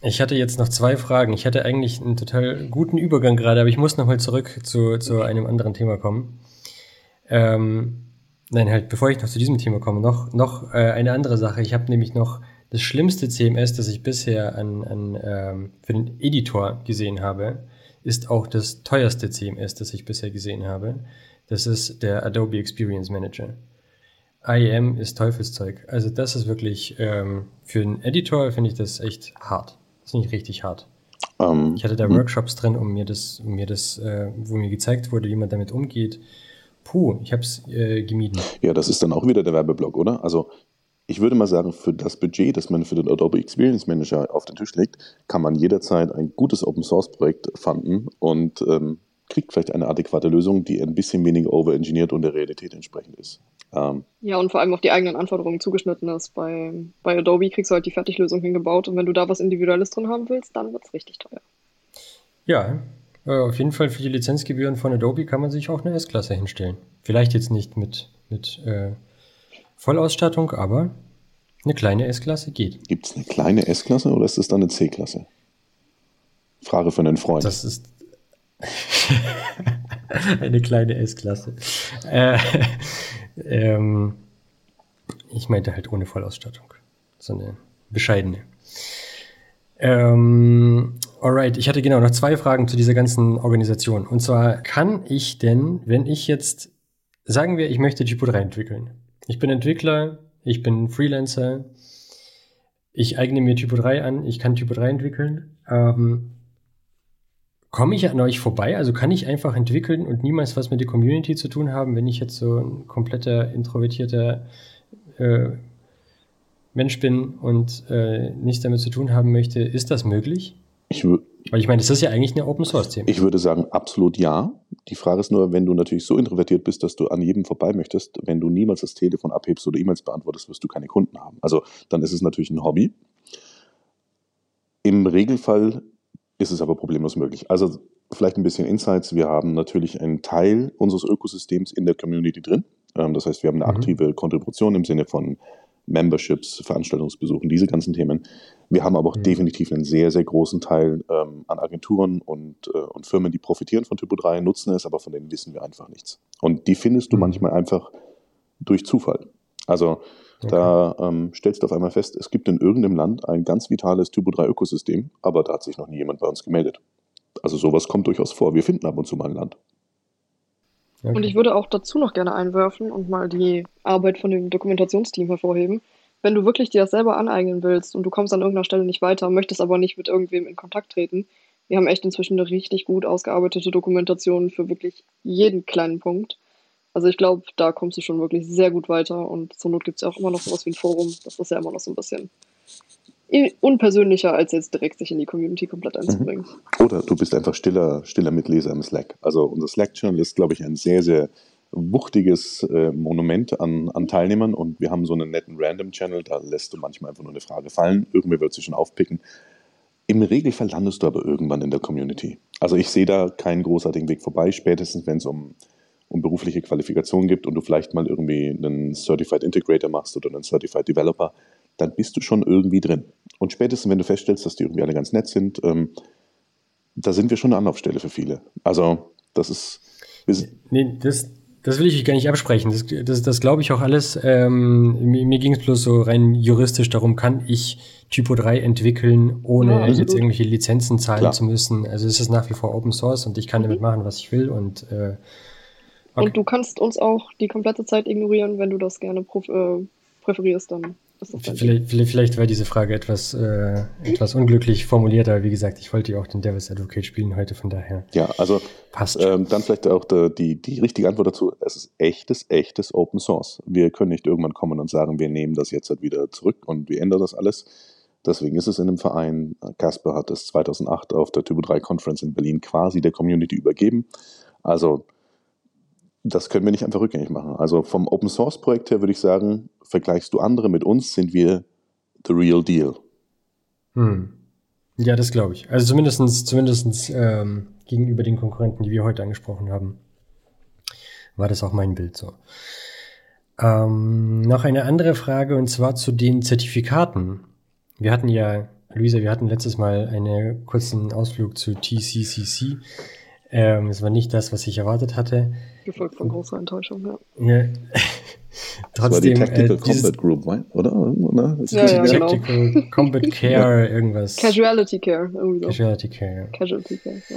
ich hatte jetzt noch zwei Fragen. Ich hatte eigentlich einen total guten Übergang gerade, aber ich muss nochmal zurück zu, zu einem anderen Thema kommen. Ähm, Nein, halt, bevor ich noch zu diesem Thema komme, noch, noch äh, eine andere Sache. Ich habe nämlich noch das schlimmste CMS, das ich bisher an, an, ähm, für den Editor gesehen habe, ist auch das teuerste CMS, das ich bisher gesehen habe. Das ist der Adobe Experience Manager. IEM ist Teufelszeug. Also das ist wirklich, ähm, für einen Editor finde ich das echt hart. Das finde ich richtig hart. Um, ähm, ich hatte da hm. Workshops drin, um mir das, um mir das, äh, wo mir gezeigt wurde, wie man damit umgeht Puh, ich habe es äh, gemieden. Ja, das ist dann auch wieder der Werbeblock, oder? Also ich würde mal sagen, für das Budget, das man für den Adobe Experience Manager auf den Tisch legt, kann man jederzeit ein gutes Open Source Projekt fanden und ähm, kriegt vielleicht eine adäquate Lösung, die ein bisschen weniger overengineert und der Realität entsprechend ist. Ähm, ja, und vor allem auf die eigenen Anforderungen zugeschnitten ist. Bei, bei Adobe kriegst du halt die Fertiglösung hingebaut und wenn du da was Individuelles drin haben willst, dann wird es richtig teuer. Ja, äh, auf jeden Fall für die Lizenzgebühren von Adobe kann man sich auch eine S-Klasse hinstellen. Vielleicht jetzt nicht mit, mit äh, Vollausstattung, aber eine kleine S-Klasse geht. Gibt es eine kleine S-Klasse oder ist das dann eine C-Klasse? Frage von einen Freund. Das ist eine kleine S-Klasse. Äh, ähm, ich meinte halt ohne Vollausstattung. So eine bescheidene. Ähm, alright, ich hatte genau noch zwei Fragen zu dieser ganzen Organisation. Und zwar, kann ich denn, wenn ich jetzt, sagen wir, ich möchte Typo 3 entwickeln. Ich bin Entwickler, ich bin Freelancer, ich eigne mir Typo 3 an, ich kann Typo 3 entwickeln. Ähm, Komme ich an euch vorbei? Also kann ich einfach entwickeln und niemals was mit der Community zu tun haben, wenn ich jetzt so ein kompletter introvertierter äh, Mensch bin und äh, nichts damit zu tun haben möchte, ist das möglich? Ich Weil ich meine, das ist ja eigentlich eine Open Source Thema. Ich würde sagen, absolut ja. Die Frage ist nur, wenn du natürlich so introvertiert bist, dass du an jedem vorbei möchtest, wenn du niemals das Telefon abhebst oder E-Mails beantwortest, wirst du keine Kunden haben. Also dann ist es natürlich ein Hobby. Im Regelfall ist es aber problemlos möglich. Also vielleicht ein bisschen Insights. Wir haben natürlich einen Teil unseres Ökosystems in der Community drin. Ähm, das heißt, wir haben eine mhm. aktive Kontribution im Sinne von Memberships, Veranstaltungsbesuchen, diese ganzen Themen. Wir haben aber auch mhm. definitiv einen sehr, sehr großen Teil ähm, an Agenturen und, äh, und Firmen, die profitieren von Typo 3, nutzen es, aber von denen wissen wir einfach nichts. Und die findest du mhm. manchmal einfach durch Zufall. Also okay. da ähm, stellst du auf einmal fest, es gibt in irgendeinem Land ein ganz vitales Typo 3 Ökosystem, aber da hat sich noch nie jemand bei uns gemeldet. Also sowas kommt durchaus vor. Wir finden ab und zu mal ein Land. Okay. Und ich würde auch dazu noch gerne einwerfen und mal die Arbeit von dem Dokumentationsteam hervorheben. Wenn du wirklich dir das selber aneignen willst und du kommst an irgendeiner Stelle nicht weiter, möchtest aber nicht mit irgendwem in Kontakt treten, wir haben echt inzwischen eine richtig gut ausgearbeitete Dokumentation für wirklich jeden kleinen Punkt. Also ich glaube, da kommst du schon wirklich sehr gut weiter und zur Not gibt es ja auch immer noch sowas wie ein Forum. Das ist ja immer noch so ein bisschen unpersönlicher, als jetzt direkt sich in die Community komplett mhm. einzubringen. Oder du bist einfach stiller, stiller Mitleser im Slack. Also unser Slack-Channel ist, glaube ich, ein sehr, sehr wuchtiges äh, Monument an, an Teilnehmern und wir haben so einen netten Random-Channel, da lässt du manchmal einfach nur eine Frage fallen, irgendwer wird sie schon aufpicken. Im Regelfall landest du aber irgendwann in der Community. Also ich sehe da keinen großartigen Weg vorbei, spätestens wenn es um, um berufliche Qualifikation gibt und du vielleicht mal irgendwie einen Certified Integrator machst oder einen Certified Developer, dann bist du schon irgendwie drin. Und spätestens, wenn du feststellst, dass die irgendwie alle ganz nett sind, ähm, da sind wir schon eine Anlaufstelle für viele. Also das ist... Nee, das, das will ich gar nicht absprechen. Das, das, das glaube ich auch alles. Ähm, mir mir ging es bloß so rein juristisch darum, kann ich Typo 3 entwickeln, ohne ja, jetzt irgendwelche Lizenzen zahlen Klar. zu müssen. Also es ist nach wie vor Open Source und ich kann mhm. damit machen, was ich will. Und, äh, okay. und du kannst uns auch die komplette Zeit ignorieren, wenn du das gerne äh, präferierst, dann Vielleicht, vielleicht, vielleicht war diese Frage etwas, äh, etwas unglücklich formuliert, aber wie gesagt, ich wollte ja auch den Devil's Advocate spielen heute, von daher. Ja, also passt. Ähm, dann vielleicht auch die, die, die richtige Antwort dazu. Es ist echtes, echtes Open Source. Wir können nicht irgendwann kommen und sagen, wir nehmen das jetzt halt wieder zurück und wir ändern das alles. Deswegen ist es in einem Verein. Casper hat es 2008 auf der Typo 3 Conference in Berlin quasi der Community übergeben. Also das können wir nicht einfach rückgängig machen. Also vom Open Source Projekt her würde ich sagen, vergleichst du andere mit uns, sind wir the real deal. Hm. Ja, das glaube ich. Also zumindest zumindestens ähm, gegenüber den Konkurrenten, die wir heute angesprochen haben, war das auch mein Bild so. Ähm, noch eine andere Frage und zwar zu den Zertifikaten. Wir hatten ja, Luisa, wir hatten letztes Mal einen kurzen Ausflug zu TCCC. Ähm, es war nicht das, was ich erwartet hatte. Gefolgt von großer Enttäuschung, ja. ja. Trotzdem, das war die Tactical äh, Combat Group, oder? oder? Ja, ja, genau. Tactical genau. Combat Care, irgendwas. Casualty Care. Irgendwie so. Casualty Care. Casualty Care, ja.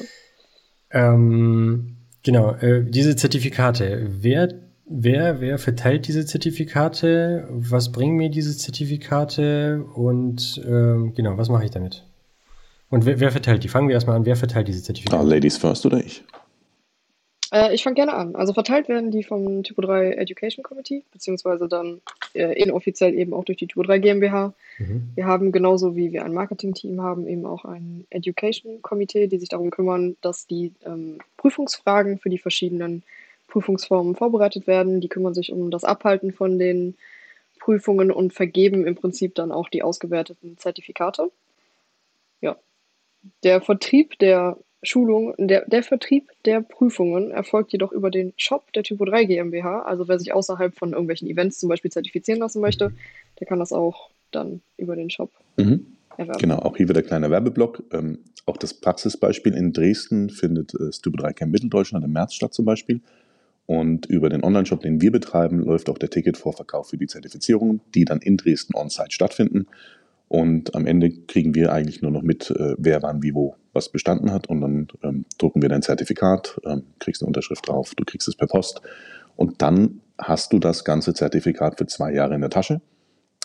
Ähm, genau, äh, diese Zertifikate. Wer, wer, wer verteilt diese Zertifikate? Was bringen mir diese Zertifikate? Und ähm, genau, was mache ich damit? Und wer, wer, verteilt die? Fangen wir erstmal an. Wer verteilt diese Zertifikate? Ah, Ladies first oder ich? Äh, ich fange gerne an. Also verteilt werden die vom Typo 3 Education Committee, beziehungsweise dann äh, inoffiziell eben auch durch die Typo 3 GmbH. Mhm. Wir haben genauso wie wir ein Marketing-Team haben, eben auch ein Education Komitee, die sich darum kümmern, dass die ähm, Prüfungsfragen für die verschiedenen Prüfungsformen vorbereitet werden. Die kümmern sich um das Abhalten von den Prüfungen und vergeben im Prinzip dann auch die ausgewerteten Zertifikate. Ja. Der Vertrieb der Schulung, der, der Vertrieb der Prüfungen erfolgt jedoch über den Shop der Typo 3 GmbH. Also wer sich außerhalb von irgendwelchen Events zum Beispiel zertifizieren lassen möchte, der kann das auch dann über den Shop mhm. erwerben. Genau, auch hier wieder der kleine Werbeblock. Ähm, auch das Praxisbeispiel in Dresden findet äh, Typo 3 Camp Mitteldeutschland im März statt zum Beispiel. Und über den Online-Shop, den wir betreiben, läuft auch der Ticketvorverkauf für die Zertifizierungen, die dann in Dresden on-site stattfinden. Und am Ende kriegen wir eigentlich nur noch mit, äh, wer wann wie wo was bestanden hat und dann ähm, drucken wir dein Zertifikat, ähm, kriegst eine Unterschrift drauf, du kriegst es per Post und dann hast du das ganze Zertifikat für zwei Jahre in der Tasche.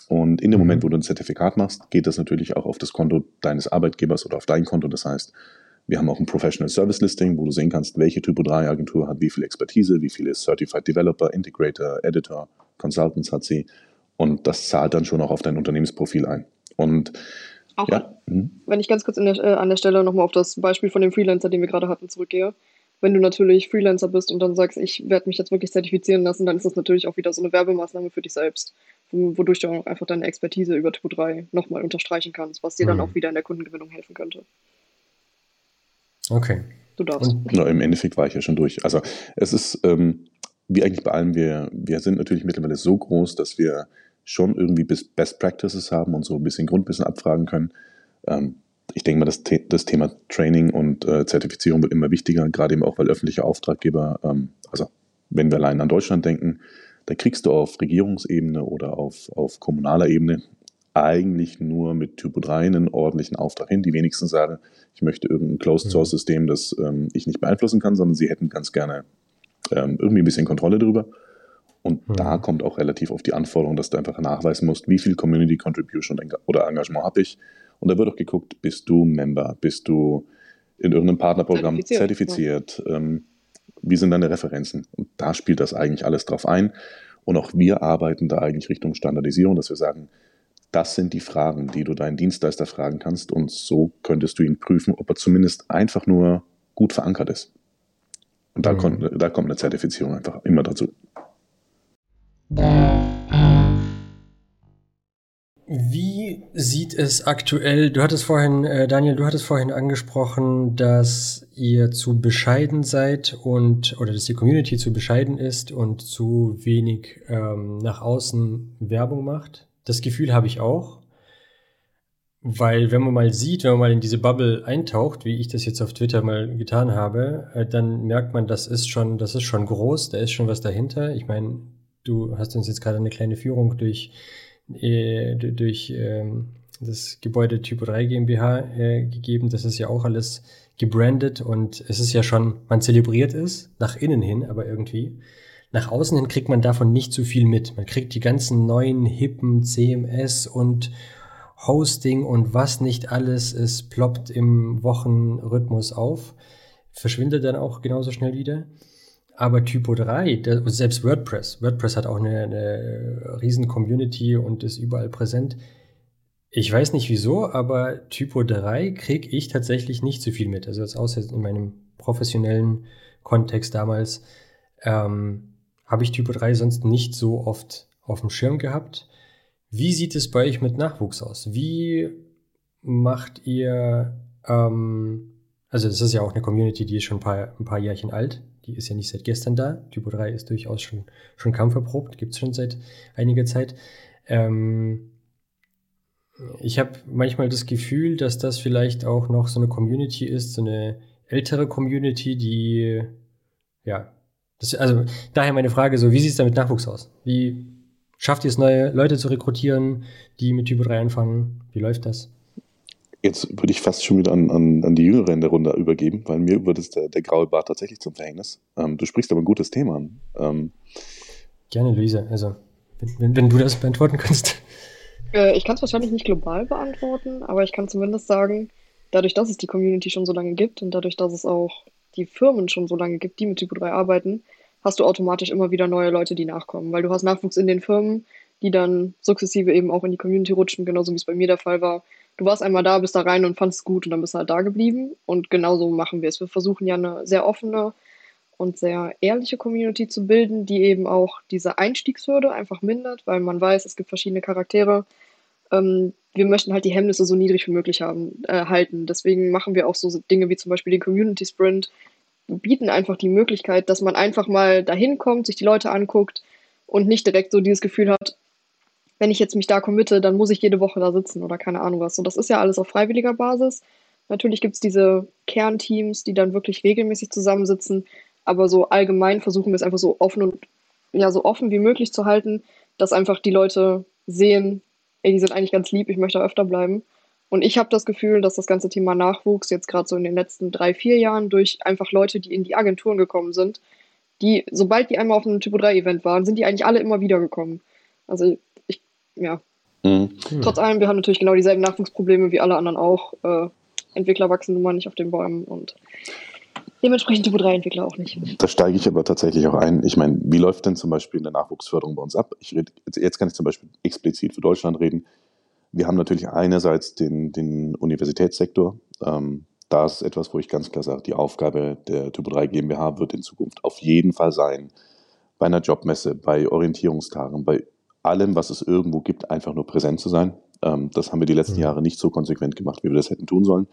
Und in dem mhm. Moment, wo du ein Zertifikat machst, geht das natürlich auch auf das Konto deines Arbeitgebers oder auf dein Konto. Das heißt, wir haben auch ein Professional Service Listing, wo du sehen kannst, welche Typo 3 Agentur hat wie viel Expertise, wie viele Certified Developer, Integrator, Editor, Consultants hat sie. Und das zahlt dann schon auch auf dein Unternehmensprofil ein. Und auch ja. Mhm. wenn ich ganz kurz der, äh, an der Stelle nochmal auf das Beispiel von dem Freelancer, den wir gerade hatten, zurückgehe. Wenn du natürlich Freelancer bist und dann sagst, ich werde mich jetzt wirklich zertifizieren lassen, dann ist das natürlich auch wieder so eine Werbemaßnahme für dich selbst, wodurch du auch einfach deine Expertise über Typo 3 nochmal unterstreichen kannst, was dir mhm. dann auch wieder in der Kundengewinnung helfen könnte. Okay. Du darfst. Na, Im Endeffekt war ich ja schon durch. Also es ist, ähm, wie eigentlich bei allem, wir, wir sind natürlich mittlerweile so groß, dass wir schon irgendwie Best Practices haben und so ein bisschen Grundwissen abfragen können. Ähm, ich denke mal, das, das Thema Training und äh, Zertifizierung wird immer wichtiger, gerade eben auch, weil öffentliche Auftraggeber, ähm, also wenn wir allein an Deutschland denken, da kriegst du auf Regierungsebene oder auf, auf kommunaler Ebene eigentlich nur mit Typo 3 einen ordentlichen Auftrag hin. Die wenigsten sagen, ich möchte irgendein Closed-Source-System, das ähm, ich nicht beeinflussen kann, sondern sie hätten ganz gerne ähm, irgendwie ein bisschen Kontrolle darüber. Und mhm. da kommt auch relativ auf die Anforderung, dass du einfach nachweisen musst, wie viel Community Contribution oder Engagement habe ich. Und da wird auch geguckt, bist du Member, bist du in irgendeinem Partnerprogramm zertifiziert, zertifiziert ja. ähm, wie sind deine Referenzen? Und da spielt das eigentlich alles drauf ein. Und auch wir arbeiten da eigentlich Richtung Standardisierung, dass wir sagen, das sind die Fragen, die du deinen Dienstleister fragen kannst und so könntest du ihn prüfen, ob er zumindest einfach nur gut verankert ist. Und da, mhm. kommt, da kommt eine Zertifizierung einfach immer dazu. Wie sieht es aktuell, du hattest vorhin, äh, Daniel, du hattest vorhin angesprochen, dass ihr zu bescheiden seid und, oder dass die Community zu bescheiden ist und zu wenig ähm, nach außen Werbung macht. Das Gefühl habe ich auch. Weil wenn man mal sieht, wenn man mal in diese Bubble eintaucht, wie ich das jetzt auf Twitter mal getan habe, äh, dann merkt man, das ist schon, das ist schon groß, da ist schon was dahinter. Ich meine, du hast uns jetzt gerade eine kleine Führung durch, äh, durch ähm, das Gebäude Typo 3 GmbH äh, gegeben. Das ist ja auch alles gebrandet und es ist ja schon, man zelebriert es nach innen hin, aber irgendwie. Nach außen hin kriegt man davon nicht so viel mit. Man kriegt die ganzen neuen hippen CMS und Hosting und was nicht alles, es ploppt im Wochenrhythmus auf, verschwindet dann auch genauso schnell wieder. Aber Typo 3, der, selbst WordPress, WordPress hat auch eine, eine riesen Community und ist überall präsent. Ich weiß nicht wieso, aber Typo 3 kriege ich tatsächlich nicht so viel mit. Also jetzt außer in meinem professionellen Kontext damals ähm, habe ich Typo 3 sonst nicht so oft auf dem Schirm gehabt. Wie sieht es bei euch mit Nachwuchs aus? Wie macht ihr, ähm, also das ist ja auch eine Community, die ist schon ein paar, ein paar Jährchen alt. Die ist ja nicht seit gestern da. Typo 3 ist durchaus schon, schon kampferprobt, gibt es schon seit einiger Zeit. Ähm, ich habe manchmal das Gefühl, dass das vielleicht auch noch so eine Community ist, so eine ältere Community, die, ja, das, also daher meine Frage so, wie sieht es da mit Nachwuchs aus? Wie, Schafft ihr es, neue Leute zu rekrutieren, die mit Typo 3 anfangen? Wie läuft das? Jetzt würde ich fast schon wieder an, an, an die Jüngere in der Runde übergeben, weil mir wird es der, der graue Bart tatsächlich zum Verhängnis. Ähm, du sprichst aber ein gutes Thema an. Ähm, Gerne, Luise. Also, wenn, wenn, wenn, du das beantworten kannst. Äh, ich kann es wahrscheinlich nicht global beantworten, aber ich kann zumindest sagen, dadurch, dass es die Community schon so lange gibt und dadurch, dass es auch die Firmen schon so lange gibt, die mit Typo 3 arbeiten, hast du automatisch immer wieder neue Leute, die nachkommen, weil du hast Nachwuchs in den Firmen, die dann sukzessive eben auch in die Community rutschen, genauso wie es bei mir der Fall war. Du warst einmal da, bist da rein und fandest es gut und dann bist du halt da geblieben. Und genauso machen wir es. Wir versuchen ja eine sehr offene und sehr ehrliche Community zu bilden, die eben auch diese Einstiegshürde einfach mindert, weil man weiß, es gibt verschiedene Charaktere. Ähm, wir möchten halt die Hemmnisse so niedrig wie möglich haben, äh, halten. Deswegen machen wir auch so Dinge wie zum Beispiel den Community Sprint, bieten einfach die Möglichkeit, dass man einfach mal dahin kommt, sich die Leute anguckt und nicht direkt so dieses Gefühl hat, wenn ich jetzt mich da committe, dann muss ich jede Woche da sitzen oder keine Ahnung was. Und das ist ja alles auf freiwilliger Basis. Natürlich gibt es diese Kernteams, die dann wirklich regelmäßig zusammensitzen, aber so allgemein versuchen wir es einfach so offen und ja, so offen wie möglich zu halten, dass einfach die Leute sehen, ey, die sind eigentlich ganz lieb, ich möchte öfter bleiben. Und ich habe das Gefühl, dass das ganze Thema Nachwuchs jetzt gerade so in den letzten drei, vier Jahren durch einfach Leute, die in die Agenturen gekommen sind, die, sobald die einmal auf einem Typo 3-Event waren, sind die eigentlich alle immer wieder gekommen. Also ja. Mhm. Trotz allem, wir haben natürlich genau dieselben Nachwuchsprobleme wie alle anderen auch. Äh, Entwickler wachsen nun mal nicht auf den Bäumen und dementsprechend Typo 3-Entwickler auch nicht. Da steige ich aber tatsächlich auch ein. Ich meine, wie läuft denn zum Beispiel eine Nachwuchsförderung bei uns ab? Ich red, jetzt kann ich zum Beispiel explizit für Deutschland reden. Wir haben natürlich einerseits den, den Universitätssektor. Ähm, da ist etwas, wo ich ganz klar sage, die Aufgabe der Typo 3 GmbH wird in Zukunft auf jeden Fall sein, bei einer Jobmesse, bei Orientierungstagen, bei allem, was es irgendwo gibt, einfach nur präsent zu sein. Ähm, das haben wir die letzten mhm. Jahre nicht so konsequent gemacht, wie wir das hätten tun sollen.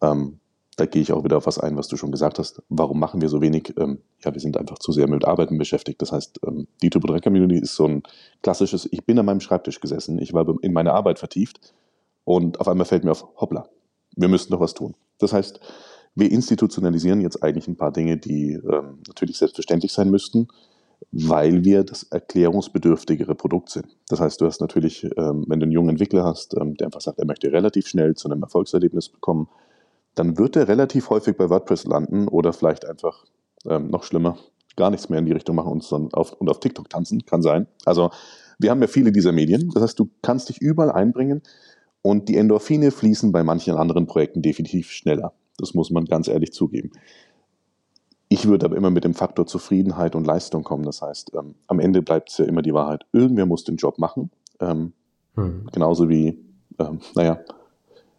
Ähm, da gehe ich auch wieder auf was ein, was du schon gesagt hast. Warum machen wir so wenig? Ähm, ja, wir sind einfach zu sehr mit Arbeiten beschäftigt. Das heißt, ähm, die Typo 3 Community ist so ein klassisches, ich bin an meinem Schreibtisch gesessen, ich war in meine Arbeit vertieft und auf einmal fällt mir auf, hoppla, wir müssten noch was tun. Das heißt, wir institutionalisieren jetzt eigentlich ein paar Dinge, die ähm, natürlich selbstverständlich sein müssten, weil wir das erklärungsbedürftigere Produkt sind. Das heißt, du hast natürlich, ähm, wenn du einen jungen Entwickler hast, ähm, der einfach sagt, er möchte relativ schnell zu einem Erfolgserlebnis kommen, dann wird er relativ häufig bei WordPress landen oder vielleicht einfach ähm, noch schlimmer, gar nichts mehr in die Richtung machen und, auf, und auf TikTok tanzen, kann sein. Also wir haben ja viele dieser Medien. Das heißt, du kannst dich überall einbringen und die Endorphine fließen bei manchen anderen Projekten definitiv schneller. Das muss man ganz ehrlich zugeben. Ich würde aber immer mit dem Faktor Zufriedenheit und Leistung kommen. Das heißt, ähm, am Ende bleibt es ja immer die Wahrheit. Irgendwer muss den Job machen. Ähm, hm. Genauso wie, ähm, naja,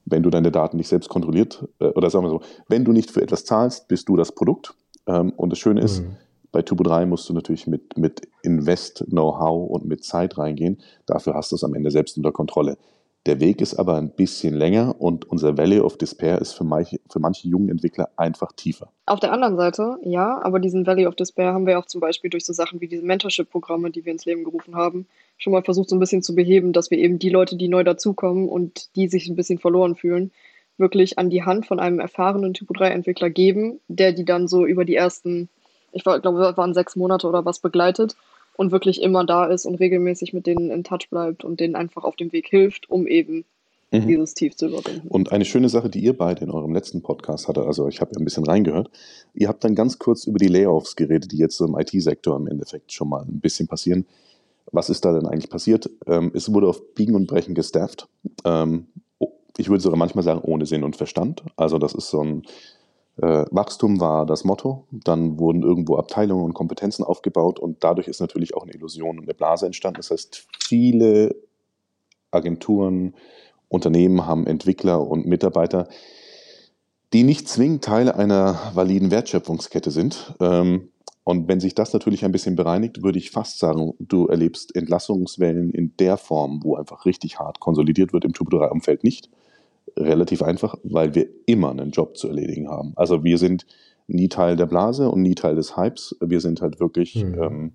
wenn du deine Daten nicht selbst kontrolliert, äh, oder sagen wir so, wenn du nicht für etwas zahlst, bist du das Produkt. Ähm, und das Schöne ist, hm. bei Tubo 3 musst du natürlich mit, mit Invest, Know-how und mit Zeit reingehen. Dafür hast du es am Ende selbst unter Kontrolle. Der Weg ist aber ein bisschen länger und unser Valley of Despair ist für manche, für manche jungen Entwickler einfach tiefer. Auf der anderen Seite, ja, aber diesen Valley of Despair haben wir auch zum Beispiel durch so Sachen wie diese Mentorship-Programme, die wir ins Leben gerufen haben, schon mal versucht, so ein bisschen zu beheben, dass wir eben die Leute, die neu dazukommen und die sich ein bisschen verloren fühlen, wirklich an die Hand von einem erfahrenen Typo 3-Entwickler geben, der die dann so über die ersten, ich glaube, es waren sechs Monate oder was begleitet und wirklich immer da ist und regelmäßig mit denen in Touch bleibt und denen einfach auf dem Weg hilft, um eben mhm. dieses Tief zu überwinden. Und eine schöne Sache, die ihr beide in eurem letzten Podcast hatte, also ich habe ja ein bisschen reingehört, ihr habt dann ganz kurz über die Layoffs geredet, die jetzt im IT-Sektor im Endeffekt schon mal ein bisschen passieren. Was ist da denn eigentlich passiert? Ähm, es wurde auf Biegen und Brechen gestafft. Ähm, ich würde sogar manchmal sagen, ohne Sinn und Verstand. Also das ist so ein äh, Wachstum war das Motto. Dann wurden irgendwo Abteilungen und Kompetenzen aufgebaut und dadurch ist natürlich auch eine Illusion und eine Blase entstanden. Das heißt, viele Agenturen, Unternehmen haben Entwickler und Mitarbeiter, die nicht zwingend Teile einer validen Wertschöpfungskette sind. Ähm, und wenn sich das natürlich ein bisschen bereinigt, würde ich fast sagen, du erlebst Entlassungswellen in der Form, wo einfach richtig hart konsolidiert wird im Typo 3-Umfeld nicht relativ einfach, weil wir immer einen Job zu erledigen haben. Also wir sind nie Teil der Blase und nie Teil des Hypes. Wir sind halt wirklich mhm. ähm,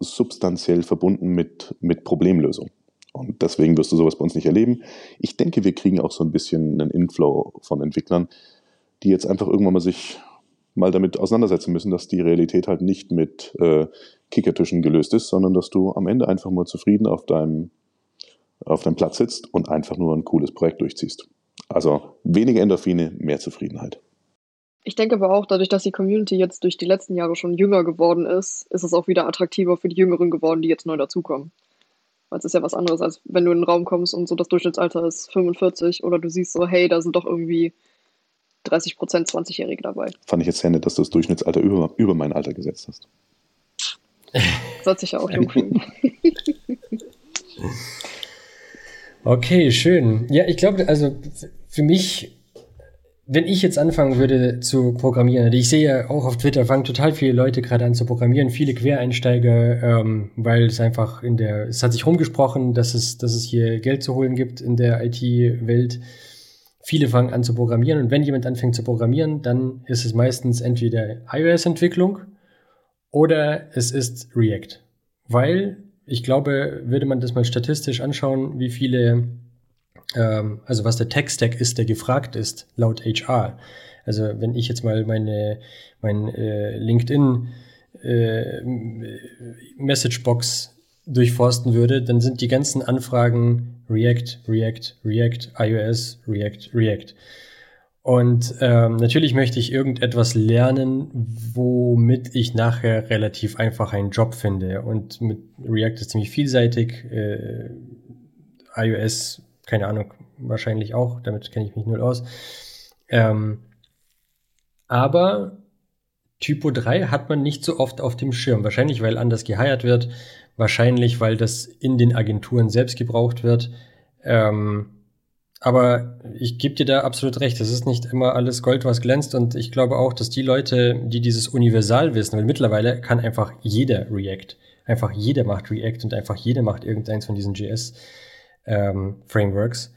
substanziell verbunden mit, mit Problemlösung. Und deswegen wirst du sowas bei uns nicht erleben. Ich denke, wir kriegen auch so ein bisschen einen Inflow von Entwicklern, die jetzt einfach irgendwann mal sich mal damit auseinandersetzen müssen, dass die Realität halt nicht mit äh, Kickertischen gelöst ist, sondern dass du am Ende einfach mal zufrieden auf deinem auf deinem Platz sitzt und einfach nur ein cooles Projekt durchziehst. Also weniger Endorphine, mehr Zufriedenheit. Ich denke aber auch, dadurch, dass die Community jetzt durch die letzten Jahre schon jünger geworden ist, ist es auch wieder attraktiver für die Jüngeren geworden, die jetzt neu dazukommen. Weil es ist ja was anderes, als wenn du in den Raum kommst und so das Durchschnittsalter ist 45 oder du siehst so, hey, da sind doch irgendwie 30 Prozent 20-Jährige dabei. Fand ich jetzt sehr nett, dass du das Durchschnittsalter über, über mein Alter gesetzt hast. Sollte sich ja auch jung. Okay, schön. Ja, ich glaube, also für mich, wenn ich jetzt anfangen würde zu programmieren, ich sehe ja auch auf Twitter, fangen total viele Leute gerade an zu programmieren, viele Quereinsteiger, ähm, weil es einfach in der, es hat sich rumgesprochen, dass es, dass es hier Geld zu holen gibt in der IT-Welt. Viele fangen an zu programmieren und wenn jemand anfängt zu programmieren, dann ist es meistens entweder iOS-Entwicklung oder es ist React. Weil ich glaube, würde man das mal statistisch anschauen, wie viele, ähm, also was der Tech-Stack ist, der gefragt ist, laut HR. Also wenn ich jetzt mal meine mein äh, LinkedIn äh, Messagebox durchforsten würde, dann sind die ganzen Anfragen React, React, React, iOS, React, React. Und ähm, natürlich möchte ich irgendetwas lernen, womit ich nachher relativ einfach einen Job finde. Und mit React ist ziemlich vielseitig. Äh, iOS, keine Ahnung, wahrscheinlich auch. Damit kenne ich mich null aus. Ähm, aber Typo 3 hat man nicht so oft auf dem Schirm. Wahrscheinlich, weil anders geheiert wird. Wahrscheinlich, weil das in den Agenturen selbst gebraucht wird. Ähm, aber ich gebe dir da absolut recht. Es ist nicht immer alles Gold, was glänzt. Und ich glaube auch, dass die Leute, die dieses Universal wissen, weil mittlerweile kann einfach jeder React. Einfach jeder macht React und einfach jeder macht irgendeins von diesen JS-Frameworks. Ähm,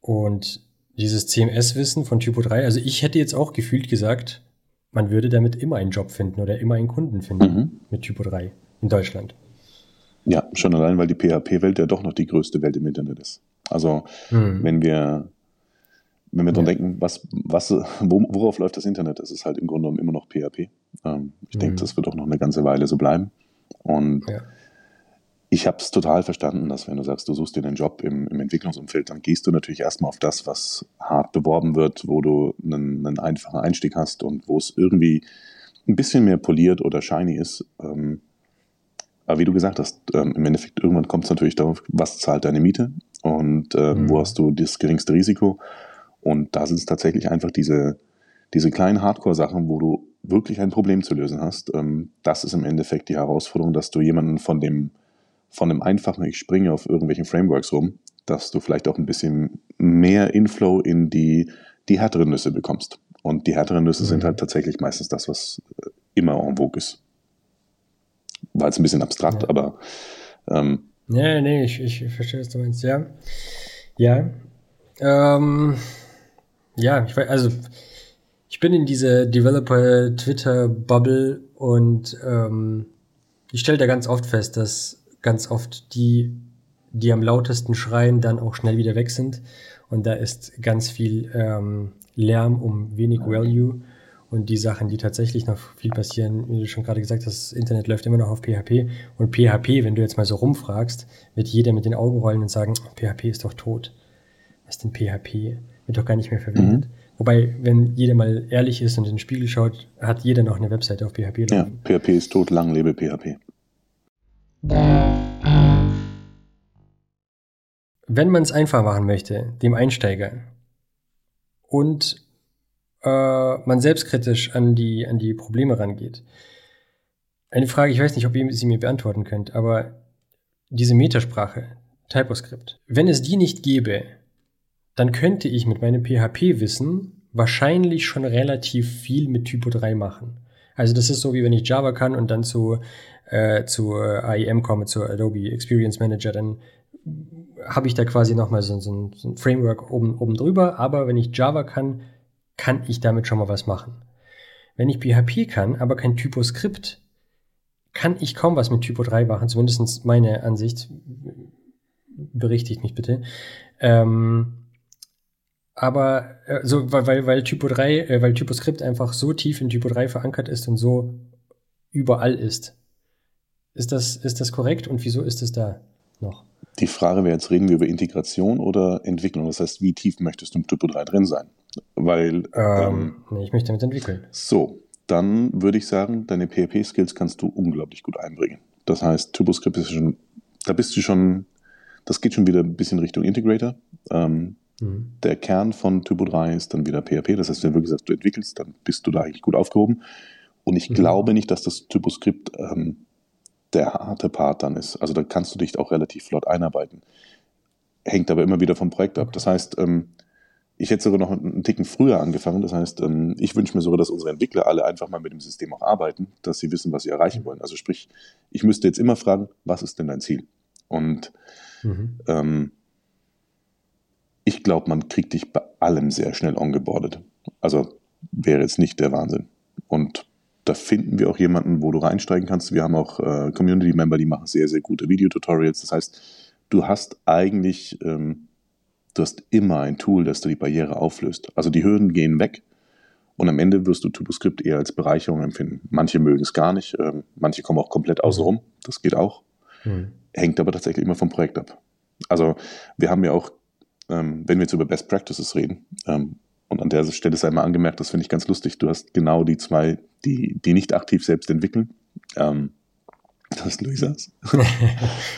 und dieses CMS-Wissen von Typo 3, also ich hätte jetzt auch gefühlt gesagt, man würde damit immer einen Job finden oder immer einen Kunden finden mhm. mit Typo 3 in Deutschland. Ja, schon allein, weil die PHP-Welt ja doch noch die größte Welt im Internet ist. Also mhm. wenn wir wenn wir dran ja. denken, was, was, worauf läuft das Internet, das ist halt im Grunde genommen immer noch PHP. Ähm, ich mhm. denke, das wird auch noch eine ganze Weile so bleiben. Und ja. ich habe es total verstanden, dass wenn du sagst, du suchst dir einen Job im, im Entwicklungsumfeld, dann gehst du natürlich erstmal auf das, was hart beworben wird, wo du einen, einen einfachen Einstieg hast und wo es irgendwie ein bisschen mehr poliert oder shiny ist. Ähm, aber wie du gesagt hast, ähm, im Endeffekt irgendwann kommt es natürlich darauf, was zahlt deine Miete und äh, mhm. wo hast du das geringste Risiko. Und da sind es tatsächlich einfach diese, diese kleinen Hardcore-Sachen, wo du wirklich ein Problem zu lösen hast. Ähm, das ist im Endeffekt die Herausforderung, dass du jemanden von dem, von dem einfachen, ich springe auf irgendwelchen Frameworks rum, dass du vielleicht auch ein bisschen mehr Inflow in die, die härteren Nüsse bekommst. Und die härteren Nüsse mhm. sind halt tatsächlich meistens das, was äh, immer en vogue ist. War jetzt ein bisschen abstrakt, ja. aber. Ähm, nee, nee, ich, ich verstehe, was du meinst, ja. Ja. Ähm, ja, ich weiß, also ich bin in dieser Developer-Twitter-Bubble und ähm, ich stelle da ganz oft fest, dass ganz oft die, die am lautesten schreien, dann auch schnell wieder weg sind. Und da ist ganz viel ähm, Lärm um wenig Value. Und die Sachen, die tatsächlich noch viel passieren, wie du schon gerade gesagt hast, das Internet läuft immer noch auf PHP. Und PHP, wenn du jetzt mal so rumfragst, wird jeder mit den Augen rollen und sagen, PHP ist doch tot. Was ist denn PHP? Wird doch gar nicht mehr verwendet. Mhm. Wobei, wenn jeder mal ehrlich ist und in den Spiegel schaut, hat jeder noch eine Webseite auf PHP. Laufen. Ja, PHP ist tot, lang lebe PHP. Wenn man es einfach machen möchte, dem Einsteiger, und äh, man selbstkritisch an die, an die Probleme rangeht. Eine Frage, ich weiß nicht, ob ihr sie mir beantworten könnt, aber diese Metasprache, TypoScript, wenn es die nicht gäbe, dann könnte ich mit meinem PHP-Wissen wahrscheinlich schon relativ viel mit Typo 3 machen. Also das ist so, wie wenn ich Java kann und dann zu, äh, zu AEM komme, zu Adobe Experience Manager, dann habe ich da quasi nochmal so, so, so ein Framework oben, oben drüber. Aber wenn ich Java kann, kann ich damit schon mal was machen. Wenn ich PHP kann, aber kein Typo-Skript, kann ich kaum was mit Typo 3 machen, zumindest meine Ansicht. Berichtigt mich bitte. Ähm, aber äh, so, weil, weil Typo 3, äh, weil TypoScript einfach so tief in Typo 3 verankert ist und so überall ist. Ist das, ist das korrekt und wieso ist es da noch? Die Frage wäre jetzt, reden wir über Integration oder Entwicklung? Das heißt, wie tief möchtest du im Typo 3 drin sein? Weil. Ähm, ähm, nee, ich möchte damit entwickeln. So, dann würde ich sagen, deine PHP-Skills kannst du unglaublich gut einbringen. Das heißt, TurboScript ist schon, da bist du schon, das geht schon wieder ein bisschen Richtung Integrator. Ähm, Mhm. Der Kern von Typo 3 ist dann wieder PHP. Das heißt, wenn du wirklich sagst, du entwickelst, dann bist du da eigentlich gut aufgehoben. Und ich mhm. glaube nicht, dass das Typoskript ähm, der harte Part dann ist. Also da kannst du dich auch relativ flott einarbeiten. Hängt aber immer wieder vom Projekt ab. Das heißt, ähm, ich hätte sogar noch einen Ticken früher angefangen. Das heißt, ähm, ich wünsche mir sogar, dass unsere Entwickler alle einfach mal mit dem System auch arbeiten, dass sie wissen, was sie erreichen wollen. Also sprich, ich müsste jetzt immer fragen, was ist denn dein Ziel? Und mhm. ähm, ich glaube, man kriegt dich bei allem sehr schnell ongeboardet. Also wäre jetzt nicht der Wahnsinn. Und da finden wir auch jemanden, wo du reinsteigen kannst. Wir haben auch äh, Community-Member, die machen sehr, sehr gute Videotutorials. Das heißt, du hast eigentlich, ähm, du hast immer ein Tool, das dir die Barriere auflöst. Also die Hürden gehen weg und am Ende wirst du TurboScript eher als Bereicherung empfinden. Manche mögen es gar nicht, ähm, manche kommen auch komplett außen rum. Das geht auch. Mhm. Hängt aber tatsächlich immer vom Projekt ab. Also wir haben ja auch ähm, wenn wir jetzt über Best Practices reden. Ähm, und an der Stelle sei mal angemerkt, das finde ich ganz lustig. Du hast genau die zwei, die, die nicht aktiv selbst entwickeln. Ähm, das ist Luisas.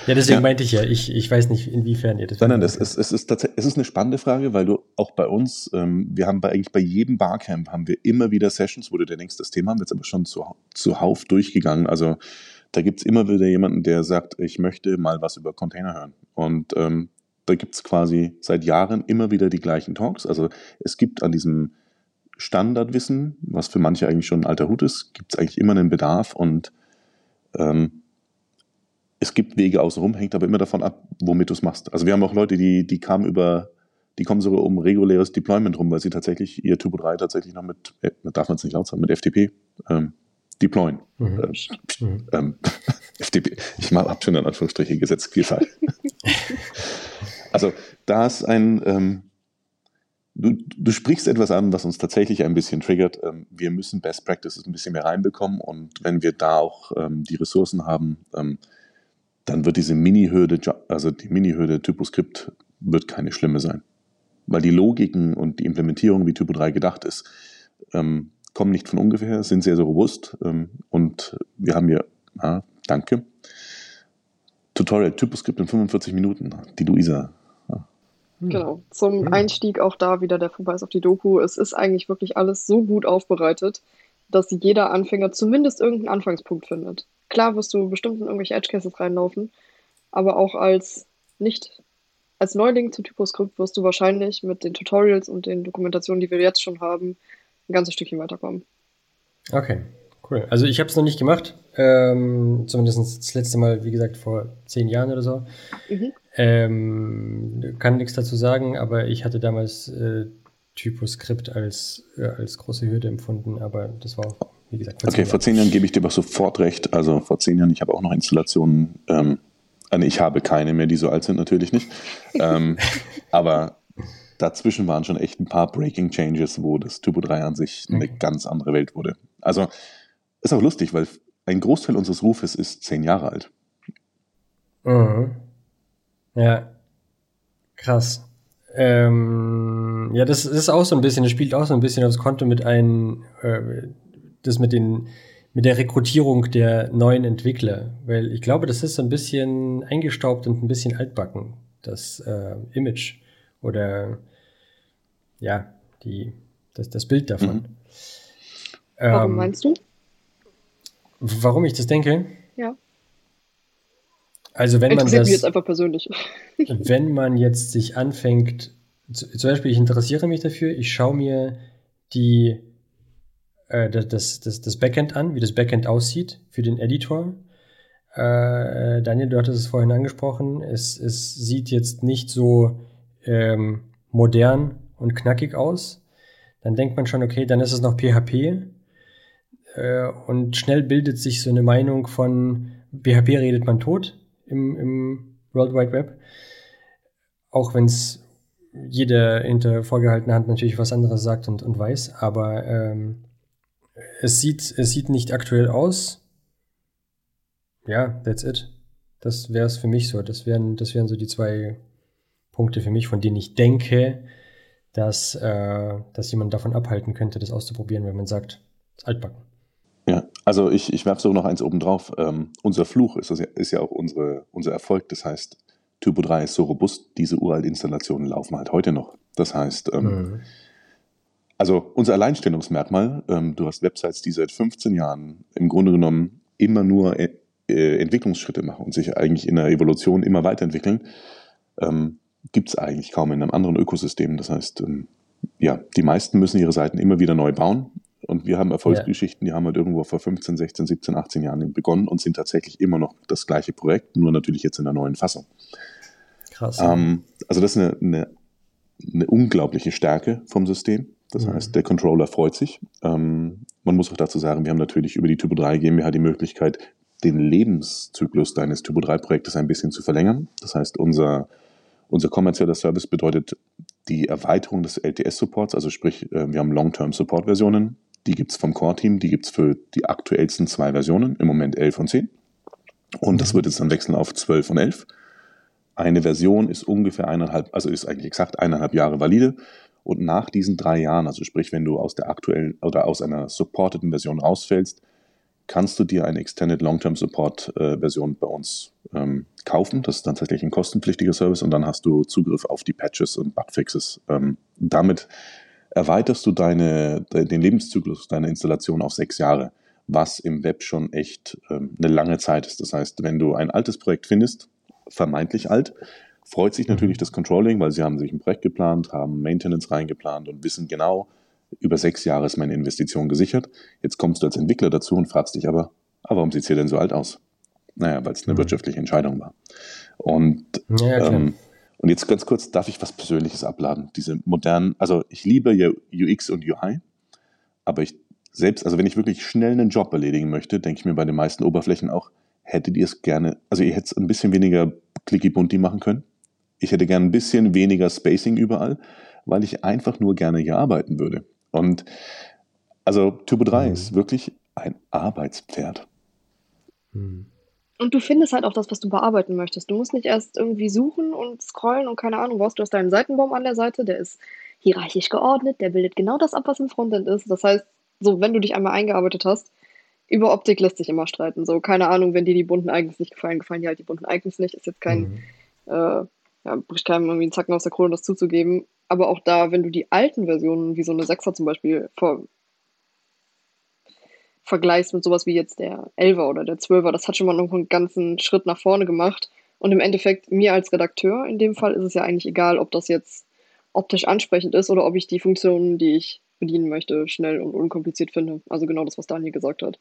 ja, deswegen ja. meinte ich ja, ich, ich weiß nicht, inwiefern ihr das. Nein, nein, das ist, es, ist tatsächlich, es ist eine spannende Frage, weil du auch bei uns, ähm, wir haben bei, eigentlich bei jedem Barcamp haben wir immer wieder Sessions, wo du denkst, das Thema haben wir jetzt aber schon zu, zuhauf durchgegangen. Also da gibt es immer wieder jemanden, der sagt, ich möchte mal was über Container hören. Und ähm, da gibt es quasi seit Jahren immer wieder die gleichen Talks. Also es gibt an diesem Standardwissen, was für manche eigentlich schon ein alter Hut ist, gibt es eigentlich immer einen Bedarf und ähm, es gibt Wege außenrum, hängt aber immer davon ab, womit du es machst. Also wir haben auch Leute, die, die kamen über, die kommen sogar um reguläres Deployment rum, weil sie tatsächlich ihr Turbo 3 tatsächlich noch mit, äh, darf man es nicht laut sagen, mit FTP ähm, deployen. Mhm. Ähm, mhm. Ähm, FTP, ich habe schon in Anführungsstriche gesetzt, Vielfalt. Also da ist ein, ähm, du, du sprichst etwas an, was uns tatsächlich ein bisschen triggert. Ähm, wir müssen Best Practices ein bisschen mehr reinbekommen und wenn wir da auch ähm, die Ressourcen haben, ähm, dann wird diese Mini-Hürde, also die Mini-Hürde TypoScript wird keine schlimme sein. Weil die Logiken und die Implementierung, wie Typo 3 gedacht ist, ähm, kommen nicht von ungefähr, sind sehr, sehr robust ähm, und wir haben hier, ah, danke, Tutorial Typoskript in 45 Minuten, die Luisa. Ja. Genau, zum Einstieg auch da wieder der Verweis auf die Doku. Es ist eigentlich wirklich alles so gut aufbereitet, dass jeder Anfänger zumindest irgendeinen Anfangspunkt findet. Klar wirst du bestimmt in irgendwelche Edge Cases reinlaufen, aber auch als nicht als Neuling zu Typoscript wirst du wahrscheinlich mit den Tutorials und den Dokumentationen, die wir jetzt schon haben, ein ganzes Stückchen weiterkommen. Okay, cool. Also ich habe es noch nicht gemacht. Ähm, zumindest das letzte Mal, wie gesagt, vor zehn Jahren oder so. Mhm. Ähm, kann nichts dazu sagen, aber ich hatte damals äh, Typoskript als, äh, als große Hürde empfunden, aber das war auch, wie gesagt, vor Okay, vor zehn Jahren gebe ich dir aber sofort recht. Also vor zehn Jahren, ich habe auch noch Installationen ähm, also ich habe keine mehr, die so alt sind, natürlich nicht. ähm, aber dazwischen waren schon echt ein paar Breaking Changes, wo das Turbo 3 an sich okay. eine ganz andere Welt wurde. Also ist auch lustig, weil ein Großteil unseres Rufes ist zehn Jahre alt. Mhm. Ja, krass. Ähm, ja, das ist auch so ein bisschen, das spielt auch so ein bisschen aufs Konto mit einem, äh, das mit den mit der Rekrutierung der neuen Entwickler, weil ich glaube, das ist so ein bisschen eingestaubt und ein bisschen altbacken, das äh, Image oder ja, die, das, das Bild davon. Mhm. Warum ähm, meinst du? Warum ich das denke? Ja. Also wenn man das, mich jetzt einfach persönlich. wenn man jetzt sich anfängt, zum Beispiel ich interessiere mich dafür, ich schaue mir die äh, das, das, das Backend an, wie das Backend aussieht für den Editor. Äh, Daniel, du hattest es vorhin angesprochen. Es, es sieht jetzt nicht so ähm, modern und knackig aus. Dann denkt man schon, okay, dann ist es noch PHP. Äh, und schnell bildet sich so eine Meinung von PHP redet man tot im, im World Wide Web. Auch wenn es jeder hinter vorgehaltener Hand natürlich was anderes sagt und, und weiß. Aber ähm, es sieht, es sieht nicht aktuell aus. Ja, that's it. Das wäre es für mich so. Das wären, das wären so die zwei Punkte für mich, von denen ich denke, dass, äh, dass jemand davon abhalten könnte, das auszuprobieren, wenn man sagt, es ist altbacken. Ja, also ich, ich werfe so noch eins oben drauf. Ähm, unser Fluch ist, ist ja auch unsere, unser Erfolg. Das heißt, Typo 3 ist so robust, diese uralt Installationen laufen halt heute noch. Das heißt, ähm, mhm. Also unser Alleinstellungsmerkmal, ähm, du hast Websites, die seit 15 Jahren im Grunde genommen immer nur äh, äh, Entwicklungsschritte machen und sich eigentlich in der Evolution immer weiterentwickeln, ähm, gibt es eigentlich kaum in einem anderen Ökosystem. Das heißt, ähm, ja, die meisten müssen ihre Seiten immer wieder neu bauen. Und wir haben Erfolgsgeschichten, die haben halt irgendwo vor 15, 16, 17, 18 Jahren begonnen und sind tatsächlich immer noch das gleiche Projekt, nur natürlich jetzt in der neuen Fassung. Krass. Ähm, also das ist eine, eine, eine unglaubliche Stärke vom System. Das mhm. heißt, der Controller freut sich. Ähm, man muss auch dazu sagen, wir haben natürlich über die Typo 3 GmbH die Möglichkeit, den Lebenszyklus deines Typo 3 Projektes ein bisschen zu verlängern. Das heißt, unser, unser kommerzieller Service bedeutet die Erweiterung des LTS-Supports, also sprich, äh, wir haben Long-Term-Support-Versionen. Die gibt es vom Core-Team, die gibt es für die aktuellsten zwei Versionen, im Moment 11 und 10. Und das mhm. wird jetzt dann wechseln auf 12 und 11. Eine Version ist ungefähr eineinhalb, also ist eigentlich exakt eineinhalb Jahre valide. Und nach diesen drei Jahren, also sprich, wenn du aus der aktuellen oder aus einer supporteten Version rausfällst, kannst du dir eine Extended Long-Term Support äh, Version bei uns ähm, kaufen. Das ist dann tatsächlich ein kostenpflichtiger Service und dann hast du Zugriff auf die Patches und Bugfixes. Ähm, damit erweiterst du deine, den Lebenszyklus deiner Installation auf sechs Jahre, was im Web schon echt ähm, eine lange Zeit ist. Das heißt, wenn du ein altes Projekt findest, vermeintlich alt, freut sich natürlich das Controlling, weil sie haben sich ein Projekt geplant, haben Maintenance reingeplant und wissen genau, über sechs Jahre ist meine Investition gesichert. Jetzt kommst du als Entwickler dazu und fragst dich aber, aber warum sieht es hier denn so alt aus? Naja, weil es eine mhm. wirtschaftliche Entscheidung war. Und, ja, ähm, und jetzt ganz kurz, darf ich was Persönliches abladen? Diese modernen, also ich liebe ja UX und UI, aber ich selbst, also wenn ich wirklich schnell einen Job erledigen möchte, denke ich mir bei den meisten Oberflächen auch, hättet ihr es gerne, also ihr hättet es ein bisschen weniger clicky bunti machen können? Ich hätte gern ein bisschen weniger Spacing überall, weil ich einfach nur gerne hier arbeiten würde. Und also Turbo 3 mhm. ist wirklich ein Arbeitspferd. Mhm. Und du findest halt auch das, was du bearbeiten möchtest. Du musst nicht erst irgendwie suchen und scrollen und keine Ahnung was. Du hast deinen Seitenbaum an der Seite, der ist hierarchisch geordnet, der bildet genau das ab, was im Frontend ist. Das heißt, so, wenn du dich einmal eingearbeitet hast, über Optik lässt sich immer streiten. So, keine Ahnung, wenn dir die bunten Icons nicht gefallen, gefallen dir halt die bunten Icons nicht. Ist jetzt kein, mhm. äh, ja, bricht keinem irgendwie einen Zacken aus der Krone, das zuzugeben. Aber auch da, wenn du die alten Versionen, wie so eine 6er zum Beispiel, ver vergleichst mit sowas wie jetzt der 11er oder der 12er, das hat schon mal noch einen ganzen Schritt nach vorne gemacht. Und im Endeffekt, mir als Redakteur in dem Fall ist es ja eigentlich egal, ob das jetzt optisch ansprechend ist oder ob ich die Funktionen, die ich bedienen möchte, schnell und unkompliziert finde. Also genau das, was Daniel gesagt hat.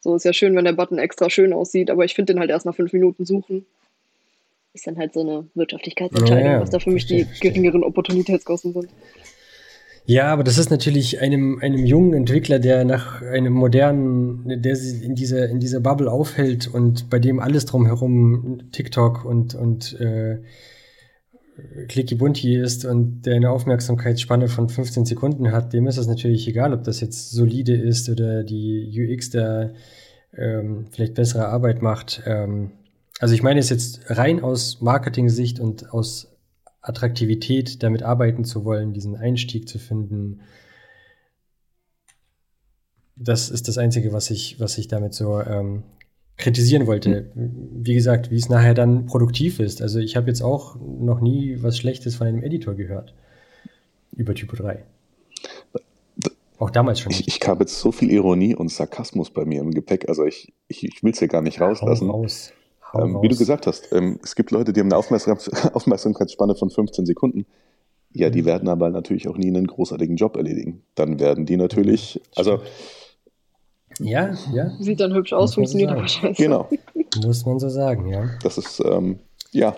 So ist ja schön, wenn der Button extra schön aussieht, aber ich finde den halt erst nach fünf Minuten suchen. Ist dann halt so eine Wirtschaftlichkeitsentscheidung, ja, was da für mich die geringeren Opportunitätskosten sind. Ja, aber das ist natürlich einem, einem jungen Entwickler, der nach einem modernen, der sich in dieser, in dieser Bubble aufhält und bei dem alles drumherum TikTok und, und äh, Clicky Bunti ist und der eine Aufmerksamkeitsspanne von 15 Sekunden hat, dem ist es natürlich egal, ob das jetzt solide ist oder die UX da ähm, vielleicht bessere Arbeit macht. Ähm, also ich meine es jetzt rein aus Marketing-Sicht und aus Attraktivität, damit arbeiten zu wollen, diesen Einstieg zu finden. Das ist das Einzige, was ich, was ich damit so ähm, kritisieren wollte. Wie gesagt, wie es nachher dann produktiv ist. Also ich habe jetzt auch noch nie was Schlechtes von einem Editor gehört über Typo 3. Auch damals schon. Nicht. Ich, ich habe jetzt so viel Ironie und Sarkasmus bei mir im Gepäck. Also ich, ich, ich will es ja gar nicht rauslassen. Raus. Ähm, wie du gesagt hast, ähm, es gibt Leute, die haben eine Aufmerksamkeits Aufmerksamkeitsspanne von 15 Sekunden. Ja, die mhm. werden aber natürlich auch nie einen großartigen Job erledigen. Dann werden die natürlich, also ja, ja. Sieht dann hübsch aus, funktioniert aber scheiße. Genau. Muss man so sagen, ja. Das ist, ähm, ja.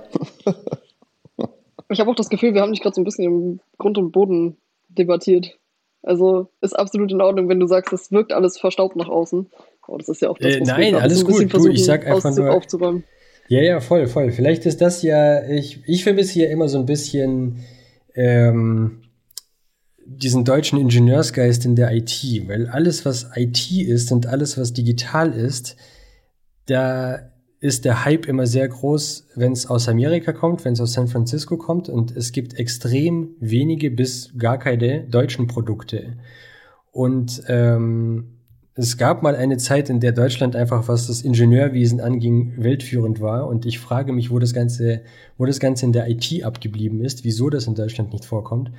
ich habe auch das Gefühl, wir haben dich gerade so ein bisschen im Grund und Boden debattiert. Also ist absolut in Ordnung, wenn du sagst, es wirkt alles verstaubt nach außen. Aber das ist ja auch das, äh, was äh, Nein, alles gut. Du, ich sag einfach nur, aufzuräumen. Ja, ja, voll, voll. Vielleicht ist das ja, ich, ich vermisse hier immer so ein bisschen ähm, diesen deutschen Ingenieursgeist in der IT, weil alles, was IT ist und alles, was digital ist, da ist der Hype immer sehr groß, wenn es aus Amerika kommt, wenn es aus San Francisco kommt und es gibt extrem wenige bis gar keine deutschen Produkte. Und ähm, es gab mal eine Zeit, in der Deutschland einfach, was das Ingenieurwesen anging, weltführend war. Und ich frage mich, wo das Ganze, wo das Ganze in der IT abgeblieben ist, wieso das in Deutschland nicht vorkommt.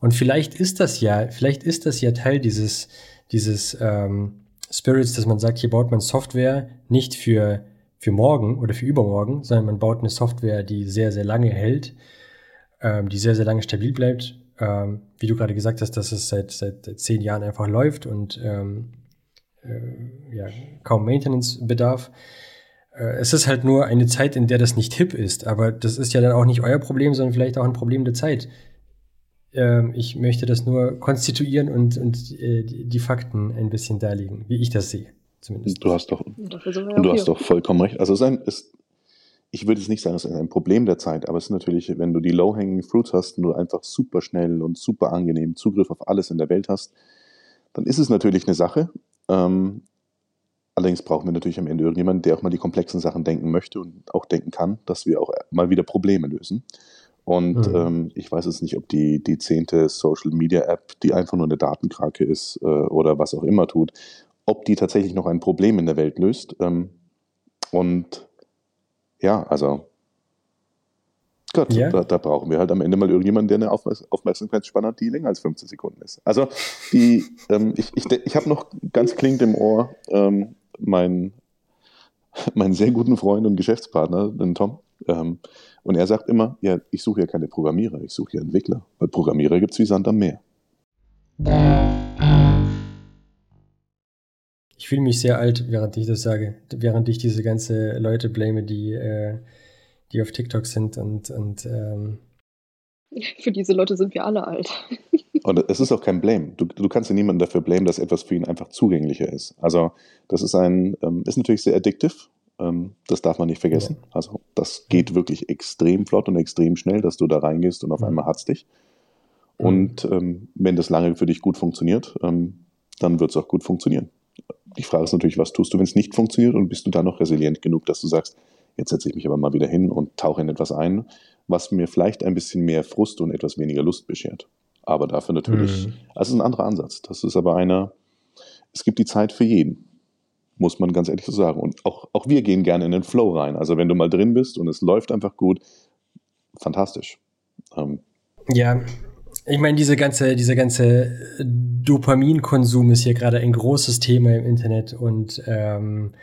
Und vielleicht ist das ja, vielleicht ist das ja Teil dieses, dieses ähm, Spirits, dass man sagt, hier baut man Software nicht für, für morgen oder für übermorgen, sondern man baut eine Software, die sehr, sehr lange hält, ähm, die sehr, sehr lange stabil bleibt. Ähm, wie du gerade gesagt hast, dass es seit, seit zehn Jahren einfach läuft und ähm, äh, ja, kaum Maintenance bedarf. Äh, es ist halt nur eine Zeit, in der das nicht hip ist, aber das ist ja dann auch nicht euer Problem, sondern vielleicht auch ein Problem der Zeit. Ähm, ich möchte das nur konstituieren und, und äh, die Fakten ein bisschen darlegen, wie ich das sehe, zumindest. Du hast doch, du hast doch vollkommen recht. Also es ist ein, es, ich würde jetzt nicht sagen, es ist ein Problem der Zeit, aber es ist natürlich, wenn du die Low-Hanging Fruits hast und du einfach super schnell und super angenehm Zugriff auf alles in der Welt hast, dann ist es natürlich eine Sache. Ähm, allerdings brauchen wir natürlich am Ende irgendjemanden, der auch mal die komplexen Sachen denken möchte und auch denken kann, dass wir auch mal wieder Probleme lösen. Und mhm. ähm, ich weiß jetzt nicht, ob die, die zehnte Social Media App, die einfach nur eine Datenkrake ist äh, oder was auch immer tut, ob die tatsächlich noch ein Problem in der Welt löst. Ähm, und ja, also Gott, ja. da, da, brauchen wir halt am Ende mal irgendjemanden, der eine Aufmerksamkeitsspanne hat, die länger als 15 Sekunden ist. Also die, ähm, ich, ich, ich habe noch ganz klingend im Ohr ähm, meinen, meinen sehr guten Freund und Geschäftspartner, den Tom. Ähm, und er sagt immer, ja, ich suche ja keine Programmierer, ich suche ja Entwickler, weil Programmierer gibt es wie Sand am Meer. Ich fühle mich sehr alt, während ich das sage, während ich diese ganze Leute blame, die, äh, die auf TikTok sind und, und ähm für diese Leute sind wir alle alt. Und es ist auch kein Blame. Du, du kannst ja niemanden dafür blamen, dass etwas für ihn einfach zugänglicher ist. Also, das ist ein, ähm, ist natürlich sehr addictive, ähm, das darf man nicht vergessen. Ja. Also das geht wirklich extrem flott und extrem schnell, dass du da reingehst und auf einmal hat's dich. Und ähm, wenn das lange für dich gut funktioniert, ähm, dann wird es auch gut funktionieren. Die Frage ist natürlich, was tust du, wenn es nicht funktioniert und bist du da noch resilient genug, dass du sagst, jetzt setze ich mich aber mal wieder hin und tauche in etwas ein, was mir vielleicht ein bisschen mehr Frust und etwas weniger Lust beschert. Aber dafür natürlich, mhm. also ein anderer Ansatz. Das ist aber einer, es gibt die Zeit für jeden muss man ganz ehrlich so sagen. Und auch, auch wir gehen gerne in den Flow rein. Also wenn du mal drin bist und es läuft einfach gut, fantastisch. Ähm. Ja, ich meine, diese ganze, dieser ganze Dopaminkonsum ist hier gerade ein großes Thema im Internet und ähm,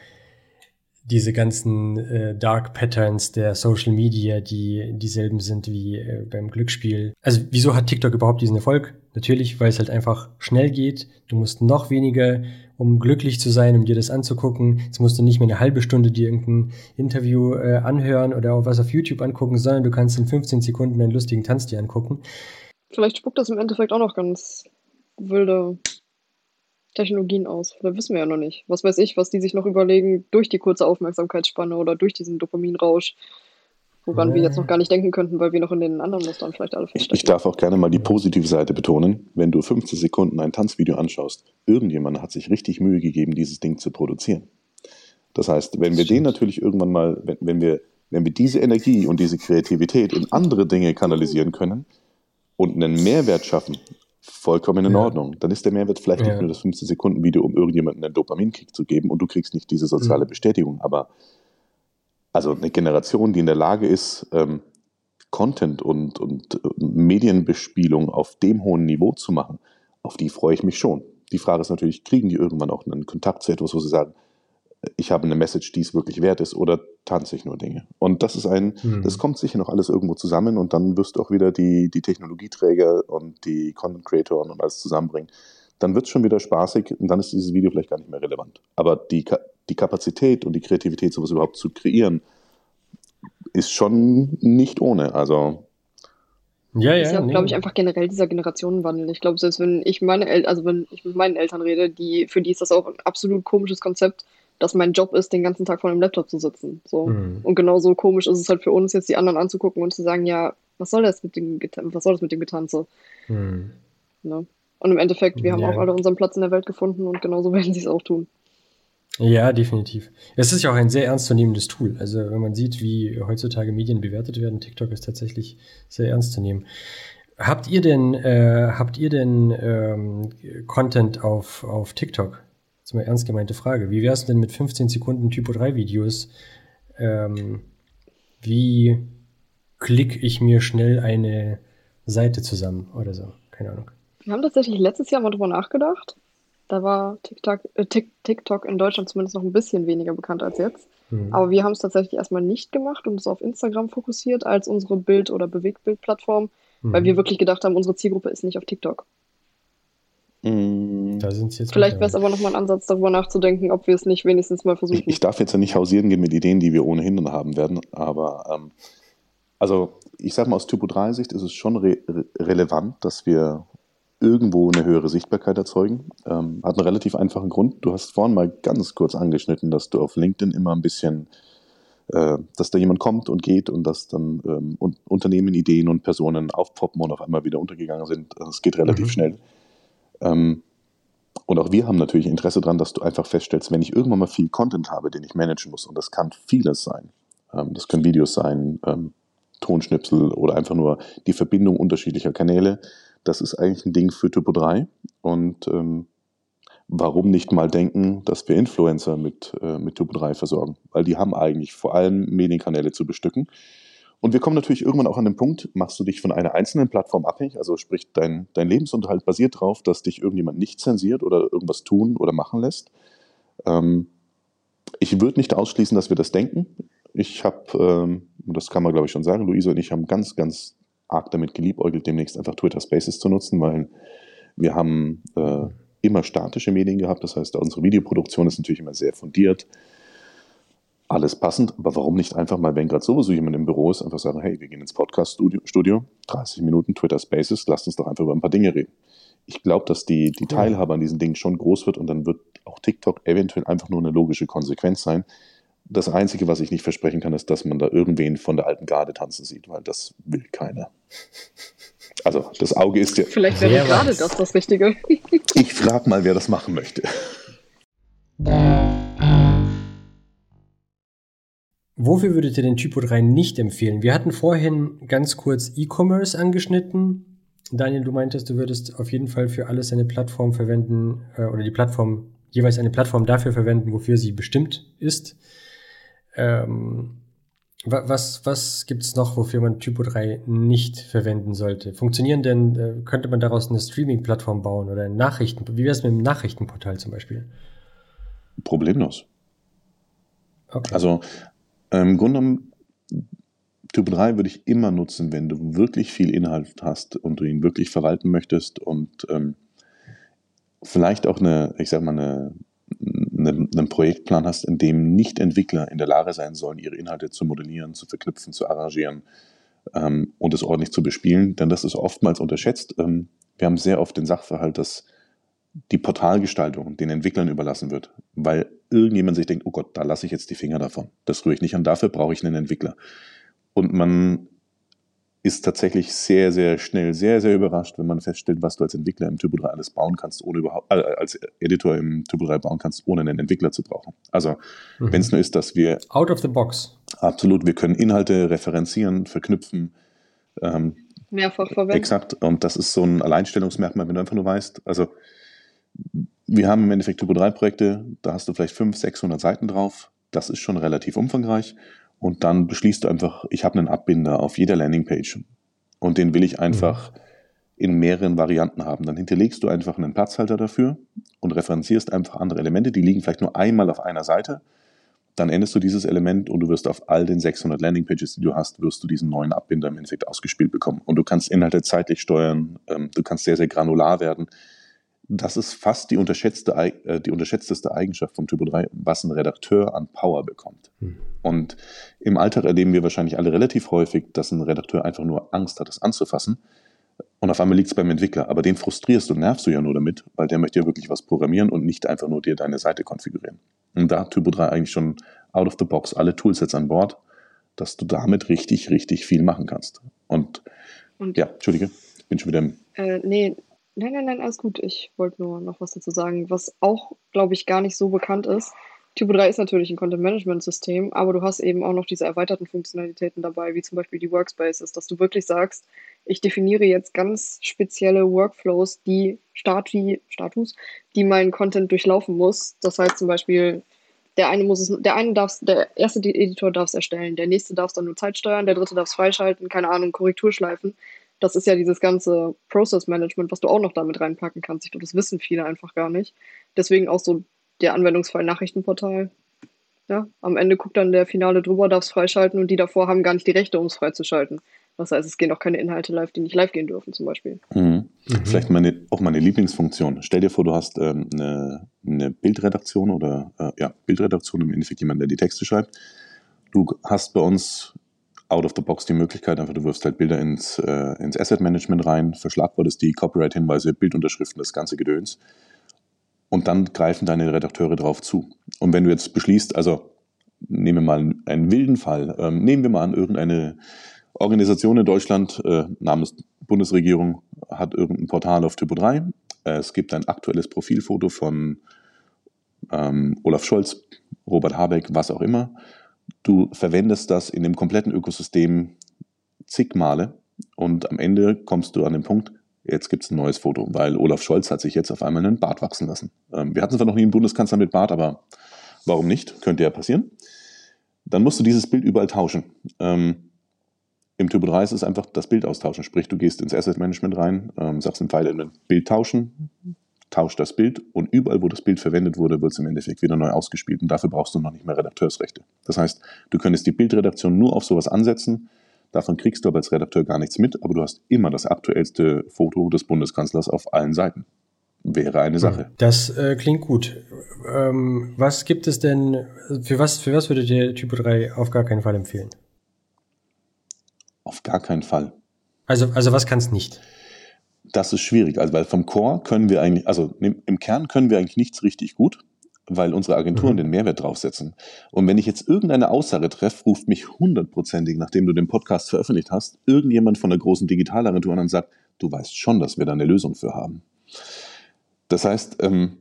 diese ganzen äh, Dark Patterns der Social Media, die dieselben sind wie äh, beim Glücksspiel. Also wieso hat TikTok überhaupt diesen Erfolg? Natürlich, weil es halt einfach schnell geht. Du musst noch weniger, um glücklich zu sein, um dir das anzugucken. Jetzt musst du nicht mehr eine halbe Stunde dir irgendein Interview äh, anhören oder auch was auf YouTube angucken, sondern du kannst in 15 Sekunden einen lustigen Tanz dir angucken. Vielleicht spuckt das im Endeffekt auch noch ganz wilde Technologien aus. Da wissen wir ja noch nicht. Was weiß ich, was die sich noch überlegen durch die kurze Aufmerksamkeitsspanne oder durch diesen Dopaminrausch, woran ja. wir jetzt noch gar nicht denken könnten, weil wir noch in den anderen Mustern vielleicht alle feststecken. Ich darf auch gerne mal die positive Seite betonen. Wenn du 15 Sekunden ein Tanzvideo anschaust, irgendjemand hat sich richtig Mühe gegeben, dieses Ding zu produzieren. Das heißt, wenn wir den natürlich irgendwann mal, wenn, wenn, wir, wenn wir diese Energie und diese Kreativität in andere Dinge kanalisieren können und einen Mehrwert schaffen, vollkommen in ja. Ordnung. Dann ist der Mehrwert vielleicht ja. nicht nur das 15-Sekunden-Video, um irgendjemandem einen Dopaminkick zu geben und du kriegst nicht diese soziale mhm. Bestätigung. Aber also eine Generation, die in der Lage ist, ähm, Content und, und äh, Medienbespielung auf dem hohen Niveau zu machen, auf die freue ich mich schon. Die Frage ist natürlich, kriegen die irgendwann auch einen Kontakt zu etwas, wo sie sagen, ich habe eine Message, die es wirklich wert ist, oder tanze ich nur Dinge? Und das ist ein, mhm. das kommt sicher noch alles irgendwo zusammen und dann wirst du auch wieder die, die Technologieträger und die Content Creatoren und alles zusammenbringen. Dann wird es schon wieder spaßig und dann ist dieses Video vielleicht gar nicht mehr relevant. Aber die, die Kapazität und die Kreativität, sowas überhaupt zu kreieren, ist schon nicht ohne. Also ja, ja. Das ist ja, nee. glaube ich, einfach generell dieser Generationenwandel. Ich glaube, selbst wenn ich meine El also wenn ich mit meinen Eltern rede, die, für die ist das auch ein absolut komisches Konzept, dass mein Job ist, den ganzen Tag vor dem Laptop zu sitzen. So. Mhm. Und genauso komisch ist es halt für uns, jetzt die anderen anzugucken und zu sagen, ja, was soll das mit dem, was soll das mit dem Getanze? Mhm. Ne? Und im Endeffekt, wir haben ja. auch alle unseren Platz in der Welt gefunden und genauso werden sie es auch tun. Ja, definitiv. Es ist ja auch ein sehr ernstzunehmendes Tool. Also wenn man sieht, wie heutzutage Medien bewertet werden, TikTok ist tatsächlich sehr ernst zu nehmen. Habt ihr denn, äh, habt ihr denn ähm, Content auf, auf TikTok? Das ist eine ernst gemeinte Frage. Wie wäre es denn mit 15 Sekunden Typo 3 Videos? Ähm, wie klicke ich mir schnell eine Seite zusammen oder so? Keine Ahnung. Wir haben tatsächlich letztes Jahr mal drüber nachgedacht. Da war TikTok, äh, TikTok in Deutschland zumindest noch ein bisschen weniger bekannt als jetzt. Mhm. Aber wir haben es tatsächlich erstmal nicht gemacht und uns auf Instagram fokussiert als unsere Bild- oder Bewegtbildplattform, mhm. weil wir wirklich gedacht haben, unsere Zielgruppe ist nicht auf TikTok. Mm. Da sind jetzt Vielleicht wäre es aber nochmal ein Ansatz, darüber nachzudenken, ob wir es nicht wenigstens mal versuchen. Ich, ich darf jetzt ja nicht hausieren gehen mit Ideen, die wir ohnehin dann haben werden, aber ähm, also ich sage mal aus Typo 3 Sicht ist es schon re relevant, dass wir irgendwo eine höhere Sichtbarkeit erzeugen. Ähm, hat einen relativ einfachen Grund. Du hast vorhin mal ganz kurz angeschnitten, dass du auf LinkedIn immer ein bisschen, äh, dass da jemand kommt und geht und dass dann ähm, und Unternehmen, Ideen und Personen aufpoppen und auf einmal wieder untergegangen sind. Es geht relativ mhm. schnell. Ähm, und auch wir haben natürlich Interesse daran, dass du einfach feststellst, wenn ich irgendwann mal viel Content habe, den ich managen muss, und das kann vieles sein. Ähm, das können Videos sein, ähm, Tonschnipsel oder einfach nur die Verbindung unterschiedlicher Kanäle. Das ist eigentlich ein Ding für Typo 3. Und ähm, warum nicht mal denken, dass wir Influencer mit, äh, mit Typo 3 versorgen? Weil die haben eigentlich vor allem Medienkanäle zu bestücken. Und wir kommen natürlich irgendwann auch an den Punkt, machst du dich von einer einzelnen Plattform abhängig, also sprich dein, dein Lebensunterhalt basiert darauf, dass dich irgendjemand nicht zensiert oder irgendwas tun oder machen lässt. Ähm, ich würde nicht ausschließen, dass wir das denken. Ich habe, ähm, das kann man glaube ich schon sagen, Luise und ich haben ganz, ganz arg damit geliebäugelt, demnächst einfach Twitter Spaces zu nutzen, weil wir haben äh, immer statische Medien gehabt. Das heißt, unsere Videoproduktion ist natürlich immer sehr fundiert alles passend, aber warum nicht einfach mal, wenn gerade sowieso jemand im Büro ist, einfach sagen, hey, wir gehen ins Podcast-Studio, 30 Minuten Twitter Spaces, lasst uns doch einfach über ein paar Dinge reden. Ich glaube, dass die, die Teilhabe an diesen Dingen schon groß wird und dann wird auch TikTok eventuell einfach nur eine logische Konsequenz sein. Das Einzige, was ich nicht versprechen kann, ist, dass man da irgendwen von der alten Garde tanzen sieht, weil das will keiner. Also das Auge ist ja. Vielleicht wäre gerade das das Richtige. ich frage mal, wer das machen möchte. Wofür würdet ihr den Typo 3 nicht empfehlen? Wir hatten vorhin ganz kurz E-Commerce angeschnitten. Daniel, du meintest, du würdest auf jeden Fall für alles eine Plattform verwenden äh, oder die Plattform jeweils eine Plattform dafür verwenden, wofür sie bestimmt ist. Ähm, was, was gibt es noch, wofür man Typo 3 nicht verwenden sollte? Funktionieren denn, äh, könnte man daraus eine Streaming-Plattform bauen oder ein Nachrichten, wie wäre es mit einem Nachrichtenportal zum Beispiel? Problemlos. Okay. Also im Grunde genommen, Typo 3 würde ich immer nutzen, wenn du wirklich viel Inhalt hast und du ihn wirklich verwalten möchtest und ähm, vielleicht auch eine, ich sag mal, eine einen, einen Projektplan hast, in dem Nicht-Entwickler in der Lage sein sollen, ihre Inhalte zu modellieren, zu verknüpfen, zu arrangieren ähm, und es ordentlich zu bespielen, denn das ist oftmals unterschätzt. Ähm, wir haben sehr oft den Sachverhalt, dass die Portalgestaltung den Entwicklern überlassen wird, weil irgendjemand sich denkt, oh Gott, da lasse ich jetzt die Finger davon. Das rühre ich nicht an, dafür brauche ich einen Entwickler. Und man ist tatsächlich sehr, sehr schnell, sehr, sehr überrascht, wenn man feststellt, was du als Entwickler im Typo 3 alles bauen kannst, ohne überhaupt, äh, als Editor im Typo 3 bauen kannst, ohne einen Entwickler zu brauchen. Also, mhm. wenn es nur ist, dass wir. Out of the box. Absolut, wir können Inhalte referenzieren, verknüpfen. Ähm, Mehrfach verwenden. Exakt, und das ist so ein Alleinstellungsmerkmal, wenn du einfach nur weißt, also, wir haben im Endeffekt Typo 3 Projekte, da hast du vielleicht 500, 600 Seiten drauf. Das ist schon relativ umfangreich. Und dann beschließt du einfach, ich habe einen Abbinder auf jeder Landingpage und den will ich einfach mhm. in mehreren Varianten haben. Dann hinterlegst du einfach einen Platzhalter dafür und referenzierst einfach andere Elemente, die liegen vielleicht nur einmal auf einer Seite. Dann endest du dieses Element und du wirst auf all den 600 Landingpages, die du hast, wirst du diesen neuen Abbinder im Endeffekt ausgespielt bekommen. Und du kannst Inhalte zeitlich steuern, ähm, du kannst sehr, sehr granular werden das ist fast die, unterschätzte, äh, die unterschätzteste Eigenschaft vom Typo 3, was ein Redakteur an Power bekommt. Hm. Und im Alltag erleben wir wahrscheinlich alle relativ häufig, dass ein Redakteur einfach nur Angst hat, das anzufassen. Und auf einmal liegt es beim Entwickler. Aber den frustrierst und nervst du ja nur damit, weil der möchte ja wirklich was programmieren und nicht einfach nur dir deine Seite konfigurieren. Und da hat Typo 3 eigentlich schon out of the box alle Toolsets an Bord, dass du damit richtig, richtig viel machen kannst. Und, und ja, Entschuldige, ich bin schon wieder im. Äh, nee, Nein, nein, nein, alles gut. Ich wollte nur noch was dazu sagen, was auch, glaube ich, gar nicht so bekannt ist. Typo 3 ist natürlich ein Content-Management-System, aber du hast eben auch noch diese erweiterten Funktionalitäten dabei, wie zum Beispiel die Workspaces, dass du wirklich sagst, ich definiere jetzt ganz spezielle Workflows, die Stati Status, die mein Content durchlaufen muss. Das heißt zum Beispiel, der eine muss es, der eine darf der erste Editor darf es erstellen, der nächste darf es dann nur Zeit steuern, der dritte darf es freischalten, keine Ahnung, Korrekturschleifen das ist ja dieses ganze Process Management, was du auch noch damit reinpacken kannst. Ich glaube, das wissen viele einfach gar nicht. Deswegen auch so der Anwendungsfall Nachrichtenportal. Ja, am Ende guckt dann der Finale drüber, darf es freischalten und die davor haben gar nicht die Rechte, um es freizuschalten. Das heißt, es gehen auch keine Inhalte live, die nicht live gehen dürfen, zum Beispiel. Mhm. Mhm. Vielleicht meine, auch meine Lieblingsfunktion. Stell dir vor, du hast ähm, eine, eine, Bildredaktion oder äh, ja, Bildredaktion im Endeffekt jemand, der die Texte schreibt. Du hast bei uns out of the box die Möglichkeit, einfach du wirfst halt Bilder ins, äh, ins Asset Management rein, verschlagwortest die Copyright-Hinweise, Bildunterschriften, das ganze Gedöns. Und dann greifen deine Redakteure drauf zu. Und wenn du jetzt beschließt, also nehmen wir mal einen wilden Fall, ähm, nehmen wir mal an, irgendeine Organisation in Deutschland äh, namens Bundesregierung hat irgendein Portal auf Typo 3. Äh, es gibt ein aktuelles Profilfoto von ähm, Olaf Scholz, Robert Habeck, was auch immer. Du verwendest das in dem kompletten Ökosystem zig Male und am Ende kommst du an den Punkt, jetzt gibt es ein neues Foto, weil Olaf Scholz hat sich jetzt auf einmal einen Bart wachsen lassen. Ähm, wir hatten zwar noch nie einen Bundeskanzler mit Bart, aber warum nicht? Könnte ja passieren. Dann musst du dieses Bild überall tauschen. Ähm, Im Typo 3 ist es einfach das Bild austauschen. Sprich, du gehst ins Asset Management rein, ähm, sagst im Pfeil Bild tauschen, tauscht das Bild und überall, wo das Bild verwendet wurde, wird es im Endeffekt wieder neu ausgespielt und dafür brauchst du noch nicht mehr Redakteursrechte. Das heißt, du könntest die Bildredaktion nur auf sowas ansetzen, davon kriegst du aber als Redakteur gar nichts mit, aber du hast immer das aktuellste Foto des Bundeskanzlers auf allen Seiten. Wäre eine Sache. Das äh, klingt gut. Ähm, was gibt es denn, für was, für was würdet ihr Typo 3 auf gar keinen Fall empfehlen? Auf gar keinen Fall. Also, also was kann es nicht? Das ist schwierig. Also, weil vom Core können wir eigentlich, also im Kern können wir eigentlich nichts richtig gut, weil unsere Agenturen mhm. den Mehrwert draufsetzen. Und wenn ich jetzt irgendeine Aussage treffe, ruft mich hundertprozentig, nachdem du den Podcast veröffentlicht hast, irgendjemand von der großen Digitalagentur an und sagt, du weißt schon, dass wir da eine Lösung für haben. Das heißt, ähm,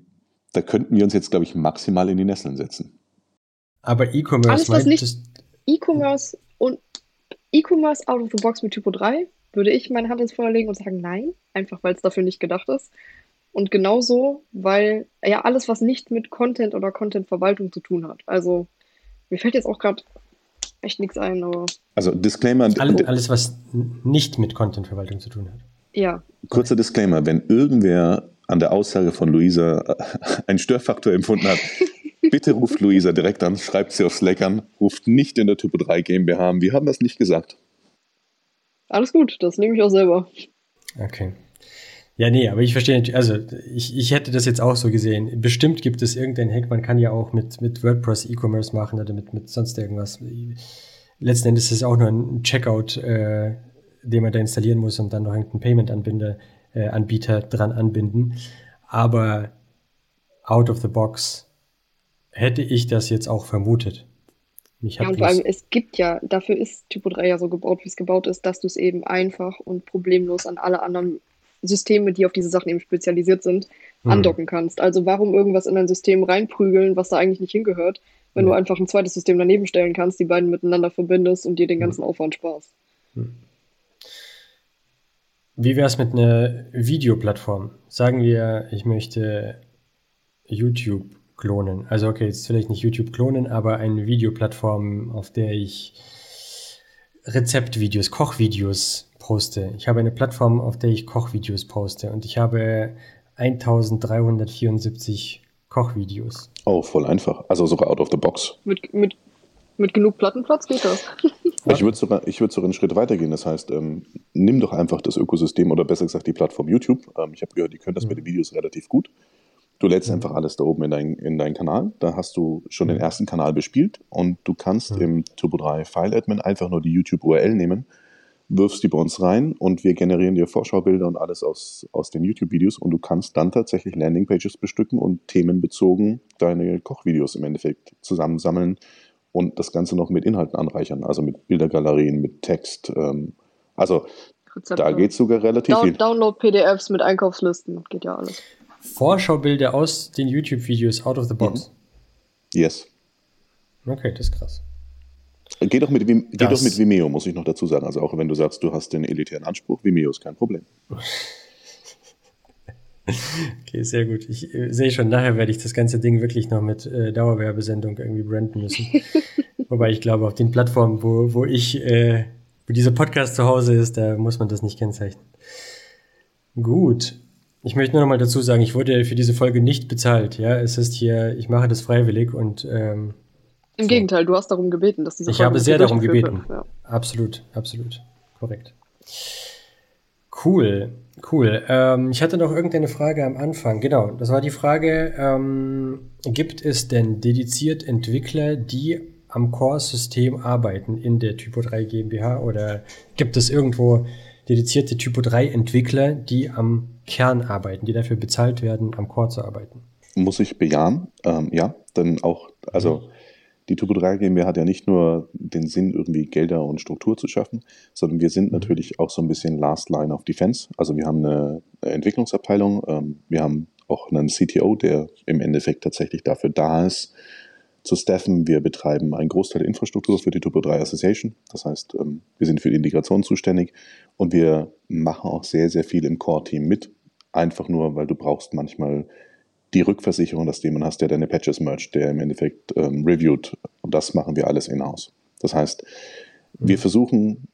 da könnten wir uns jetzt, glaube ich, maximal in die Nesseln setzen. Aber E-Commerce Alles, was nicht E-Commerce und E-Commerce out of the box mit Typo 3 würde ich meine Hand ins Feuer legen und sagen, nein, einfach weil es dafür nicht gedacht ist. Und genauso, weil ja alles, was nicht mit Content oder Content-Verwaltung zu tun hat. Also mir fällt jetzt auch gerade echt nichts ein, aber. Also Disclaimer. Alles, alles, was nicht mit Content-Verwaltung zu tun hat. Ja. Kurzer Disclaimer, wenn irgendwer an der Aussage von Luisa äh, einen Störfaktor empfunden hat, bitte ruft Luisa direkt an, schreibt sie auf Slack an, ruft nicht in der Typo 3 GmbH an. Wir haben das nicht gesagt. Alles gut, das nehme ich auch selber. Okay. Ja, nee, aber ich verstehe natürlich, also ich, ich hätte das jetzt auch so gesehen. Bestimmt gibt es irgendeinen Hack, man kann ja auch mit, mit WordPress E-Commerce machen oder mit, mit sonst irgendwas. Letzten Endes ist es auch nur ein Checkout, äh, den man da installieren muss und dann noch irgendeinen Payment-Anbieter äh, dran anbinden. Aber out of the box hätte ich das jetzt auch vermutet. Ja, und vor allem, es gibt ja, dafür ist Typo 3 ja so gebaut, wie es gebaut ist, dass du es eben einfach und problemlos an alle anderen Systeme, die auf diese Sachen eben spezialisiert sind, hm. andocken kannst. Also warum irgendwas in ein System reinprügeln, was da eigentlich nicht hingehört, wenn hm. du einfach ein zweites System daneben stellen kannst, die beiden miteinander verbindest und dir den hm. ganzen hm. Aufwand sparst. Wie wäre es mit einer Videoplattform? Sagen wir, ich möchte YouTube klonen. Also okay, jetzt vielleicht nicht YouTube klonen, aber eine Videoplattform, auf der ich Rezeptvideos, Kochvideos poste. Ich habe eine Plattform, auf der ich Kochvideos poste und ich habe 1374 Kochvideos. Oh, voll einfach. Also sogar out of the box. Mit, mit, mit genug Plattenplatz geht das. ich würde sogar, würd sogar einen Schritt weitergehen. Das heißt, ähm, nimm doch einfach das Ökosystem oder besser gesagt die Plattform YouTube. Ähm, ich habe gehört, die können das mhm. mit den Videos relativ gut. Du lädst mhm. einfach alles da oben in, dein, in deinen Kanal. Da hast du schon mhm. den ersten Kanal bespielt und du kannst mhm. im Turbo 3 File Admin einfach nur die YouTube URL nehmen wirfst die bei uns rein und wir generieren dir Vorschaubilder und alles aus, aus den YouTube-Videos und du kannst dann tatsächlich Landingpages bestücken und themenbezogen deine Kochvideos im Endeffekt zusammensammeln und das Ganze noch mit Inhalten anreichern, also mit Bildergalerien, mit Text. Ähm, also Rezepte. da geht sogar relativ Down, viel. Download-PDFs mit Einkaufslisten, geht ja alles. Vorschaubilder aus den YouTube-Videos out of the box. Mhm. Yes. Okay, das ist krass. Geh doch, mit, geh doch mit Vimeo, muss ich noch dazu sagen. Also auch wenn du sagst, du hast den elitären Anspruch, Vimeo ist kein Problem. Okay, sehr gut. Ich äh, sehe schon, nachher werde ich das ganze Ding wirklich noch mit äh, Dauerwerbesendung irgendwie branden müssen. Wobei ich glaube, auf den Plattformen, wo, wo ich, äh, wo dieser Podcast zu Hause ist, da muss man das nicht kennzeichnen. Gut. Ich möchte nur noch mal dazu sagen, ich wurde für diese Folge nicht bezahlt. Ja, es ist hier, ich mache das freiwillig und ähm, im so. Gegenteil, du hast darum gebeten, dass diese Ich habe sehr darum gebeten. Ja. Absolut, absolut. Korrekt. Cool, cool. Ähm, ich hatte noch irgendeine Frage am Anfang. Genau, das war die Frage, ähm, gibt es denn dediziert Entwickler, die am Core-System arbeiten in der Typo 3 GmbH oder gibt es irgendwo dedizierte Typo 3 Entwickler, die am Kern arbeiten, die dafür bezahlt werden, am Core zu arbeiten? Muss ich bejahen, ähm, ja, denn auch, also mhm die Typo 3 GmbH hat ja nicht nur den Sinn, irgendwie Gelder und Struktur zu schaffen, sondern wir sind mhm. natürlich auch so ein bisschen Last Line of Defense. Also wir haben eine Entwicklungsabteilung, ähm, wir haben auch einen CTO, der im Endeffekt tatsächlich dafür da ist, zu staffen. Wir betreiben einen Großteil der Infrastruktur für die Typo 3 Association. Das heißt, ähm, wir sind für die Integration zuständig und wir machen auch sehr, sehr viel im Core-Team mit. Einfach nur, weil du brauchst manchmal die Rückversicherung, dass du jemanden hast, der deine Patches mercht, der im Endeffekt ähm, reviewt. Und das machen wir alles in-house. Das heißt, wir mhm. versuchen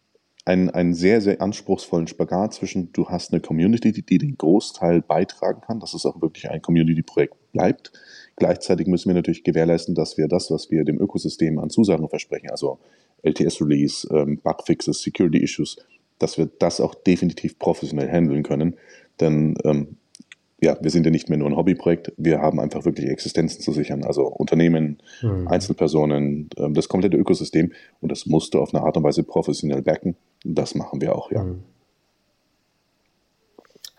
einen, einen sehr, sehr anspruchsvollen Spagat zwischen, du hast eine Community, die, die den Großteil beitragen kann, dass es auch wirklich ein Community-Projekt bleibt. Gleichzeitig müssen wir natürlich gewährleisten, dass wir das, was wir dem Ökosystem an Zusagen versprechen, also LTS-Release, ähm, Bugfixes, Security-Issues, dass wir das auch definitiv professionell handeln können. Denn ähm, ja, wir sind ja nicht mehr nur ein Hobbyprojekt, wir haben einfach wirklich Existenzen zu sichern. Also Unternehmen, mhm. Einzelpersonen, ähm, das komplette Ökosystem und das musst du auf eine Art und Weise professionell backen. Das machen wir auch, ja. Mhm.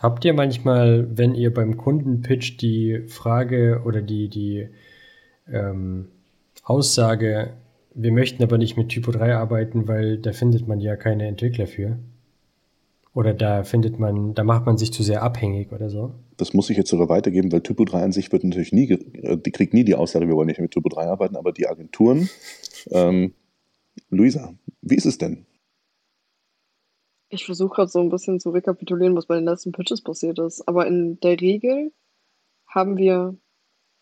Habt ihr manchmal, wenn ihr beim Kunden pitcht, die Frage oder die, die ähm, Aussage, wir möchten aber nicht mit Typo 3 arbeiten, weil da findet man ja keine Entwickler für? Oder da findet man, da macht man sich zu sehr abhängig oder so? Das muss ich jetzt sogar weitergeben, weil Typo 3 an sich wird natürlich nie, äh, die kriegt nie die Aussage, wir wollen nicht mit Typo 3 arbeiten, aber die Agenturen, ähm, Luisa, wie ist es denn? Ich versuche gerade so ein bisschen zu rekapitulieren, was bei den letzten Pitches passiert ist. Aber in der Regel haben wir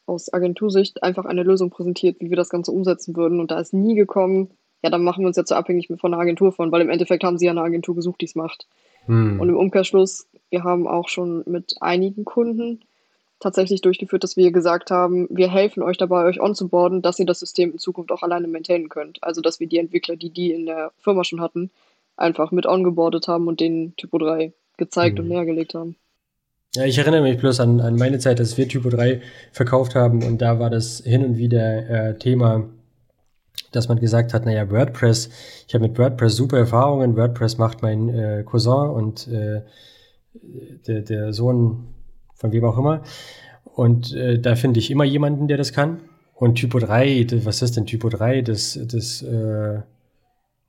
aus Agentursicht einfach eine Lösung präsentiert, wie wir das Ganze umsetzen würden. Und da ist nie gekommen, ja, dann machen wir uns jetzt so abhängig von einer Agentur von, weil im Endeffekt haben sie ja eine Agentur gesucht, die es macht. Hm. Und im Umkehrschluss, wir haben auch schon mit einigen Kunden tatsächlich durchgeführt, dass wir gesagt haben, wir helfen euch dabei, euch onzuboarden, dass ihr das System in Zukunft auch alleine maintainen könnt. Also, dass wir die Entwickler, die die in der Firma schon hatten, einfach mit ongeboardet haben und den Typo 3 gezeigt mhm. und nähergelegt haben. Ja, ich erinnere mich bloß an, an meine Zeit, dass wir Typo 3 verkauft haben und da war das hin und wieder äh, Thema, dass man gesagt hat, naja, WordPress, ich habe mit WordPress super Erfahrungen, WordPress macht mein äh, Cousin und äh, der, der Sohn von wem auch immer. Und äh, da finde ich immer jemanden, der das kann. Und Typo 3, was ist denn Typo 3? Das, das, äh,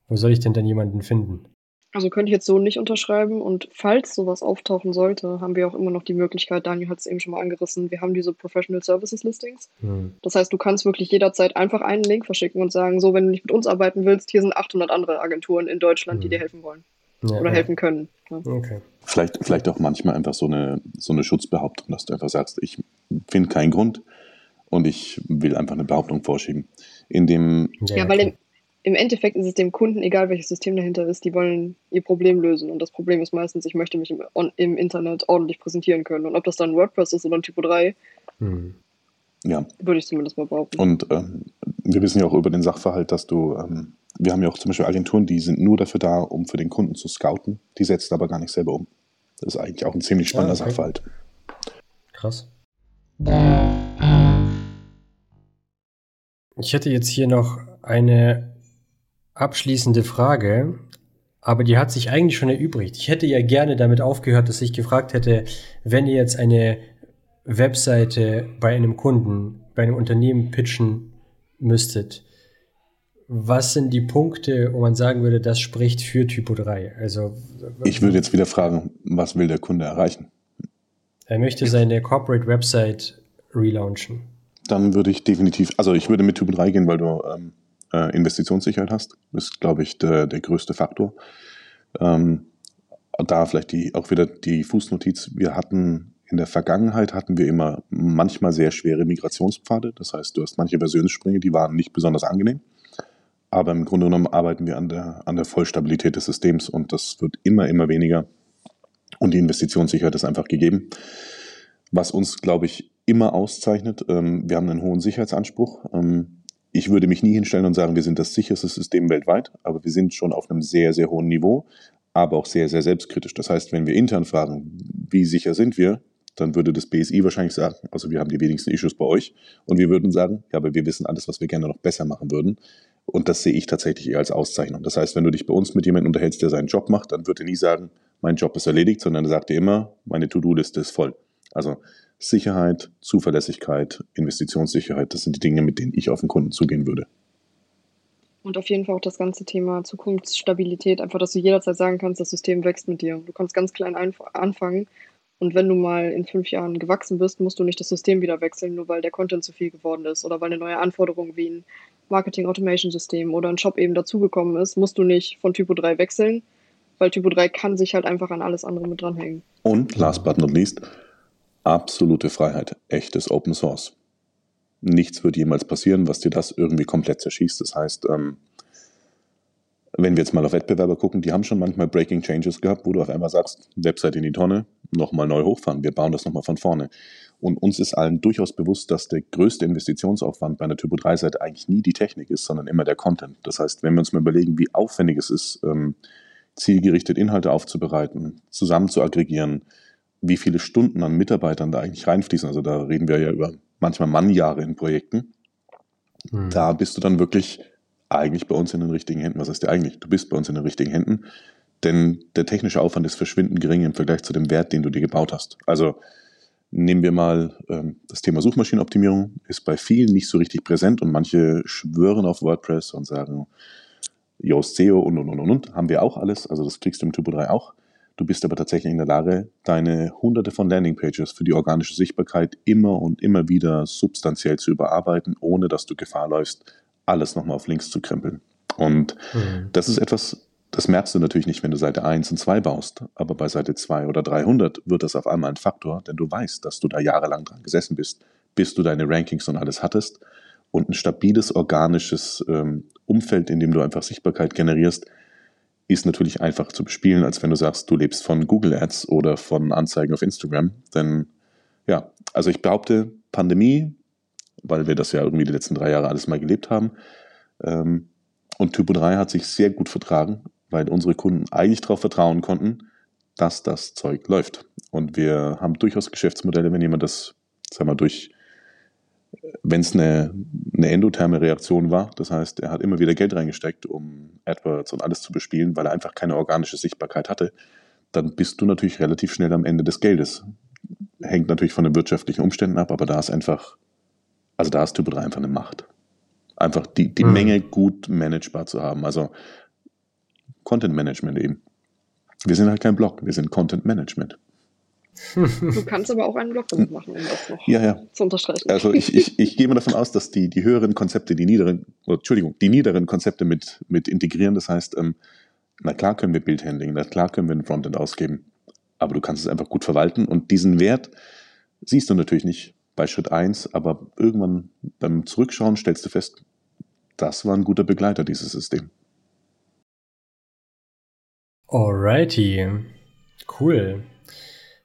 wo soll ich denn dann jemanden finden? Also könnte ich jetzt so nicht unterschreiben. Und falls sowas auftauchen sollte, haben wir auch immer noch die Möglichkeit, Daniel hat es eben schon mal angerissen, wir haben diese Professional Services Listings. Hm. Das heißt, du kannst wirklich jederzeit einfach einen Link verschicken und sagen, so, wenn du nicht mit uns arbeiten willst, hier sind 800 andere Agenturen in Deutschland, hm. die dir helfen wollen. Ja, oder ja. helfen können. Ja. Okay. Vielleicht, vielleicht auch manchmal einfach so eine, so eine Schutzbehauptung, dass du einfach sagst, ich finde keinen Grund und ich will einfach eine Behauptung vorschieben. In dem ja, weil im, im Endeffekt ist es dem Kunden egal, welches System dahinter ist, die wollen ihr Problem lösen. Und das Problem ist meistens, ich möchte mich im, on, im Internet ordentlich präsentieren können. Und ob das dann WordPress ist oder ein Typo 3, hm. ja. würde ich zumindest mal behaupten. Und ähm, wir wissen ja auch über den Sachverhalt, dass du, ähm, wir haben ja auch zum Beispiel Agenturen, die sind nur dafür da, um für den Kunden zu scouten, die setzen aber gar nicht selber um. Das ist eigentlich auch ein ziemlich spannender ja, okay. Sachverhalt. Krass. Ich hätte jetzt hier noch eine abschließende Frage, aber die hat sich eigentlich schon erübrigt. Ich hätte ja gerne damit aufgehört, dass ich gefragt hätte, wenn ihr jetzt eine Webseite bei einem Kunden, bei einem Unternehmen pitchen müsstet, was sind die Punkte, wo man sagen würde, das spricht für Typo 3? Also, ich würde jetzt wieder fragen, was will der Kunde erreichen? Er möchte seine Corporate Website relaunchen. Dann würde ich definitiv, also ich würde mit Typo 3 gehen, weil du ähm, äh, Investitionssicherheit hast. Ist, glaube ich, der, der größte Faktor. Ähm, da vielleicht die, auch wieder die Fußnotiz. Wir hatten in der Vergangenheit hatten wir immer manchmal sehr schwere Migrationspfade. Das heißt, du hast manche Versionssprünge, die waren nicht besonders angenehm. Aber im Grunde genommen arbeiten wir an der, an der Vollstabilität des Systems und das wird immer, immer weniger. Und die Investitionssicherheit ist einfach gegeben. Was uns, glaube ich, immer auszeichnet, ähm, wir haben einen hohen Sicherheitsanspruch. Ähm, ich würde mich nie hinstellen und sagen, wir sind das sicherste System weltweit, aber wir sind schon auf einem sehr, sehr hohen Niveau, aber auch sehr, sehr selbstkritisch. Das heißt, wenn wir intern fragen, wie sicher sind wir, dann würde das BSI wahrscheinlich sagen, also wir haben die wenigsten Issues bei euch. Und wir würden sagen, ja, aber wir wissen alles, was wir gerne noch besser machen würden. Und das sehe ich tatsächlich eher als Auszeichnung. Das heißt, wenn du dich bei uns mit jemandem unterhältst, der seinen Job macht, dann wird er nie sagen, mein Job ist erledigt, sondern er sagt dir immer, meine To-Do-Liste ist voll. Also Sicherheit, Zuverlässigkeit, Investitionssicherheit, das sind die Dinge, mit denen ich auf den Kunden zugehen würde. Und auf jeden Fall auch das ganze Thema Zukunftsstabilität, einfach, dass du jederzeit sagen kannst, das System wächst mit dir. Du kannst ganz klein anfangen und wenn du mal in fünf Jahren gewachsen bist, musst du nicht das System wieder wechseln, nur weil der Content zu viel geworden ist oder weil eine neue Anforderung wie ein Marketing Automation System oder ein Shop eben dazugekommen ist, musst du nicht von Typo 3 wechseln, weil Typo 3 kann sich halt einfach an alles andere mit dranhängen. Und last but not least, absolute Freiheit, echtes Open Source. Nichts wird jemals passieren, was dir das irgendwie komplett zerschießt. Das heißt, ähm, wenn wir jetzt mal auf Wettbewerber gucken, die haben schon manchmal Breaking Changes gehabt, wo du auf einmal sagst, Website in die Tonne, nochmal neu hochfahren, wir bauen das nochmal von vorne. Und uns ist allen durchaus bewusst, dass der größte Investitionsaufwand bei einer Typo 3-Seite eigentlich nie die Technik ist, sondern immer der Content. Das heißt, wenn wir uns mal überlegen, wie aufwendig es ist, ähm, zielgerichtet Inhalte aufzubereiten, zusammen zu aggregieren, wie viele Stunden an Mitarbeitern da eigentlich reinfließen. Also da reden wir ja über manchmal Mannjahre in Projekten. Mhm. Da bist du dann wirklich eigentlich bei uns in den richtigen Händen. Was heißt der eigentlich? Du bist bei uns in den richtigen Händen, denn der technische Aufwand ist verschwindend gering im Vergleich zu dem Wert, den du dir gebaut hast. Also nehmen wir mal ähm, das Thema Suchmaschinenoptimierung, ist bei vielen nicht so richtig präsent und manche schwören auf WordPress und sagen, Yoast SEO und und und und, haben wir auch alles, also das kriegst du im Turbo 3 auch. Du bist aber tatsächlich in der Lage, deine hunderte von Landingpages für die organische Sichtbarkeit immer und immer wieder substanziell zu überarbeiten, ohne dass du Gefahr läufst, alles nochmal auf links zu krempeln. Und mhm. das ist etwas, das merkst du natürlich nicht, wenn du Seite 1 und 2 baust, aber bei Seite 2 oder 300 wird das auf einmal ein Faktor, denn du weißt, dass du da jahrelang dran gesessen bist, bis du deine Rankings und alles hattest und ein stabiles, organisches ähm, Umfeld, in dem du einfach Sichtbarkeit generierst, ist natürlich einfach zu bespielen, als wenn du sagst, du lebst von Google Ads oder von Anzeigen auf Instagram. Denn ja, also ich behaupte, Pandemie, weil wir das ja irgendwie die letzten drei Jahre alles mal gelebt haben, ähm, und Typo 3 hat sich sehr gut vertragen, weil unsere Kunden eigentlich darauf vertrauen konnten, dass das Zeug läuft. Und wir haben durchaus Geschäftsmodelle, wenn jemand das, sagen wir, durch, wenn es eine, eine endotherme Reaktion war, das heißt, er hat immer wieder Geld reingesteckt, um AdWords und alles zu bespielen, weil er einfach keine organische Sichtbarkeit hatte, dann bist du natürlich relativ schnell am Ende des Geldes. Hängt natürlich von den wirtschaftlichen Umständen ab, aber da ist einfach, also da ist Typo 3 einfach eine Macht. Einfach die, die mhm. Menge gut managebar zu haben. Also Content Management eben. Wir sind halt kein Blog, wir sind Content Management. Du kannst aber auch einen Blog damit machen, um das noch ja, ja. zu unterstreichen. Also ich, ich, ich gehe mal davon aus, dass die, die höheren Konzepte, die niederen, oh, Entschuldigung, die niederen Konzepte mit, mit integrieren. Das heißt, ähm, na klar können wir Bildhandling, na klar können wir ein Frontend ausgeben, aber du kannst es einfach gut verwalten und diesen Wert siehst du natürlich nicht bei Schritt 1, aber irgendwann beim Zurückschauen stellst du fest, das war ein guter Begleiter, dieses System. Alrighty, cool.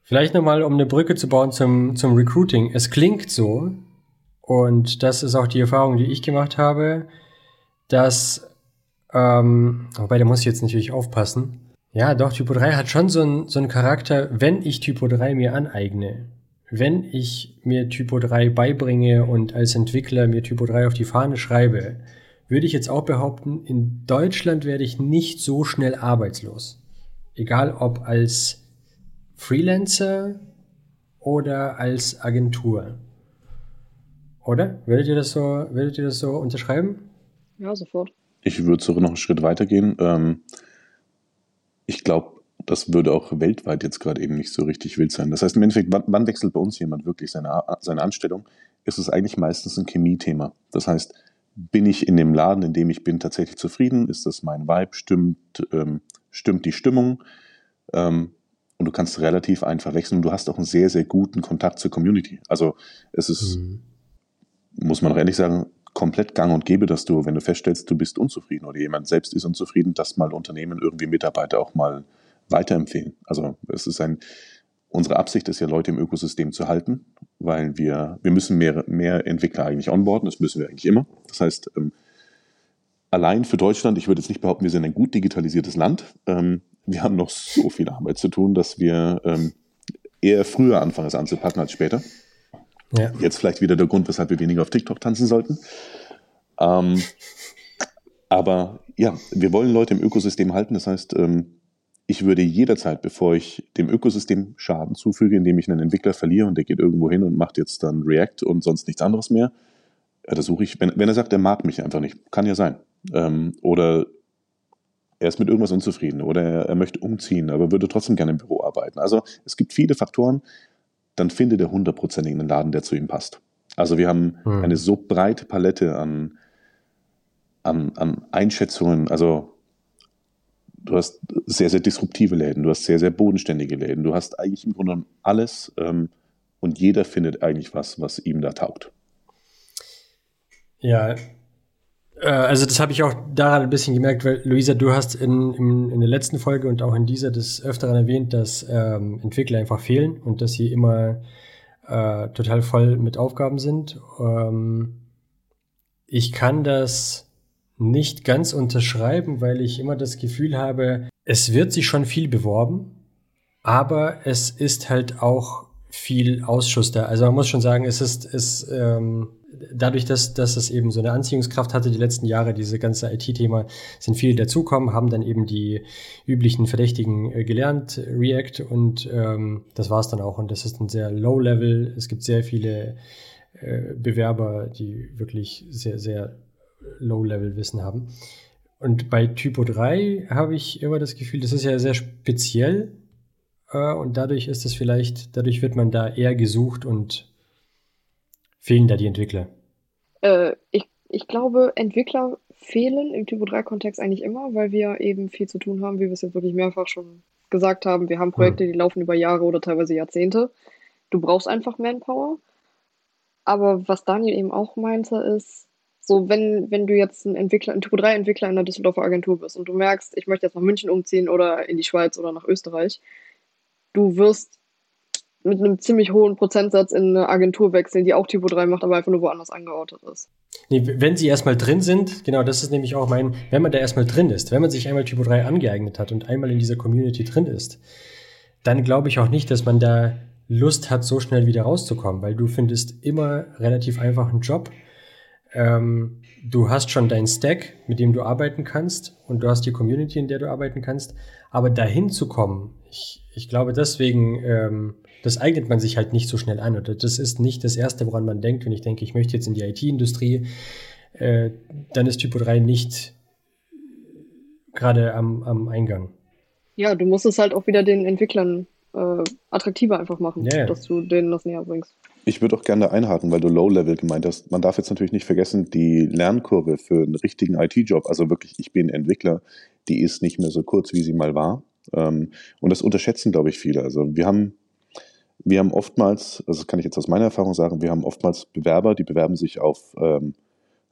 Vielleicht nochmal, um eine Brücke zu bauen zum, zum Recruiting. Es klingt so, und das ist auch die Erfahrung, die ich gemacht habe, dass, ähm, wobei da muss ich jetzt natürlich aufpassen. Ja, doch, Typo 3 hat schon so einen so einen Charakter, wenn ich Typo 3 mir aneigne, wenn ich mir Typo 3 beibringe und als Entwickler mir Typo 3 auf die Fahne schreibe, würde ich jetzt auch behaupten, in Deutschland werde ich nicht so schnell arbeitslos. Egal ob als Freelancer oder als Agentur. Oder? Würdet ihr das so, würdet ihr das so unterschreiben? Ja, sofort. Ich würde sogar noch einen Schritt weiter gehen. Ähm, ich glaube, das würde auch weltweit jetzt gerade eben nicht so richtig wild sein. Das heißt im Endeffekt, wann, wann wechselt bei uns jemand wirklich seine, seine Anstellung? Ist es eigentlich meistens ein Chemie-Thema. Das heißt, bin ich in dem Laden, in dem ich bin, tatsächlich zufrieden? Ist das mein Vibe? Stimmt, ähm, stimmt die Stimmung? Ähm, und du kannst relativ einfach wechseln und du hast auch einen sehr, sehr guten Kontakt zur Community. Also es ist, mhm. muss man auch ehrlich sagen, komplett gang und gäbe, dass du, wenn du feststellst, du bist unzufrieden oder jemand selbst ist unzufrieden, dass mal Unternehmen irgendwie Mitarbeiter auch mal weiterempfehlen. Also es ist ein, unsere Absicht ist ja, Leute im Ökosystem zu halten, weil wir, wir müssen mehr, mehr Entwickler eigentlich onboarden, das müssen wir eigentlich immer. Das heißt, ähm, allein für Deutschland, ich würde jetzt nicht behaupten, wir sind ein gut digitalisiertes Land. Ähm, wir haben noch so viel Arbeit zu tun, dass wir ähm, eher früher anfangen, es anzupacken als später. Ja. Jetzt vielleicht wieder der Grund, weshalb wir weniger auf TikTok tanzen sollten. Ähm, aber ja, wir wollen Leute im Ökosystem halten. Das heißt, ähm, ich würde jederzeit, bevor ich dem Ökosystem Schaden zufüge, indem ich einen Entwickler verliere und der geht irgendwo hin und macht jetzt dann React und sonst nichts anderes mehr, da suche ich, wenn, wenn, er sagt, er mag mich einfach nicht, kann ja sein. Ähm, oder er ist mit irgendwas unzufrieden oder er, er, möchte umziehen, aber würde trotzdem gerne im Büro arbeiten. Also es gibt viele Faktoren, dann findet er hundertprozentig einen Laden, der zu ihm passt. Also wir haben hm. eine so breite Palette an, an, an Einschätzungen, also du hast sehr, sehr disruptive Läden, du hast sehr, sehr bodenständige Läden, du hast eigentlich im Grunde alles ähm, und jeder findet eigentlich was, was ihm da taugt. Ja, also das habe ich auch daran ein bisschen gemerkt, weil Luisa, du hast in, in, in der letzten Folge und auch in dieser des Öfteren erwähnt, dass ähm, Entwickler einfach fehlen und dass sie immer äh, total voll mit Aufgaben sind. Ähm, ich kann das nicht ganz unterschreiben, weil ich immer das Gefühl habe, es wird sich schon viel beworben, aber es ist halt auch viel Ausschuss da. Also man muss schon sagen, es ist, es, ähm, dadurch, dass, dass es eben so eine Anziehungskraft hatte, die letzten Jahre, diese ganze IT-Thema, sind viele dazukommen, haben dann eben die üblichen Verdächtigen äh, gelernt, React, und ähm, das war es dann auch. Und das ist ein sehr Low-Level. Es gibt sehr viele äh, Bewerber, die wirklich sehr, sehr Low-Level-Wissen haben. Und bei Typo 3 habe ich immer das Gefühl, das ist ja sehr speziell äh, und dadurch ist es vielleicht, dadurch wird man da eher gesucht und fehlen da die Entwickler. Äh, ich, ich glaube, Entwickler fehlen im Typo 3-Kontext eigentlich immer, weil wir eben viel zu tun haben, wie wir es jetzt wirklich mehrfach schon gesagt haben. Wir haben Projekte, die laufen über Jahre oder teilweise Jahrzehnte. Du brauchst einfach Manpower. Aber was Daniel eben auch meinte, ist, so, wenn, wenn du jetzt ein Entwickler, ein Typo 3-Entwickler in einer Düsseldorfer Agentur bist und du merkst, ich möchte jetzt nach München umziehen oder in die Schweiz oder nach Österreich, du wirst mit einem ziemlich hohen Prozentsatz in eine Agentur wechseln, die auch Typo 3 macht, aber einfach nur woanders angeordnet ist. Nee, wenn sie erstmal drin sind, genau, das ist nämlich auch mein, wenn man da erstmal drin ist, wenn man sich einmal Typo 3 angeeignet hat und einmal in dieser Community drin ist, dann glaube ich auch nicht, dass man da Lust hat, so schnell wieder rauszukommen, weil du findest immer relativ einfach einen Job ähm, du hast schon deinen Stack, mit dem du arbeiten kannst und du hast die Community, in der du arbeiten kannst. Aber dahin zu kommen, ich, ich glaube deswegen, ähm, das eignet man sich halt nicht so schnell an. Oder das ist nicht das Erste, woran man denkt, wenn ich denke, ich möchte jetzt in die IT-Industrie, äh, dann ist Typo 3 nicht gerade am, am Eingang. Ja, du musst es halt auch wieder den Entwicklern äh, attraktiver einfach machen, yeah. dass du denen das näher bringst. Ich würde auch gerne einhaken, weil du Low-Level gemeint hast. Man darf jetzt natürlich nicht vergessen, die Lernkurve für einen richtigen IT-Job, also wirklich, ich bin Entwickler, die ist nicht mehr so kurz, wie sie mal war. Ähm, und das unterschätzen, glaube ich, viele. Also wir haben, wir haben oftmals, also das kann ich jetzt aus meiner Erfahrung sagen, wir haben oftmals Bewerber, die bewerben sich auf ähm,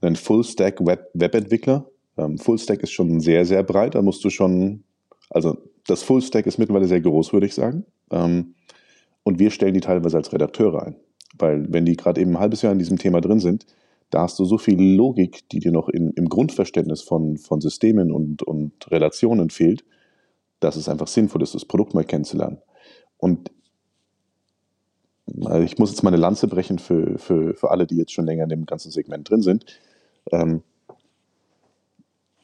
einen Full-Stack-Webentwickler. Ähm, Full-Stack ist schon sehr, sehr breit. Da musst du schon, also das Full-Stack ist mittlerweile sehr groß, würde ich sagen. Ähm, und wir stellen die teilweise als Redakteure ein. Weil wenn die gerade eben ein halbes Jahr in diesem Thema drin sind, da hast du so viel Logik, die dir noch in, im Grundverständnis von, von Systemen und, und Relationen fehlt, dass es einfach sinnvoll ist, das Produkt mal kennenzulernen. Und also ich muss jetzt meine Lanze brechen für, für, für alle, die jetzt schon länger in dem ganzen Segment drin sind. Ähm,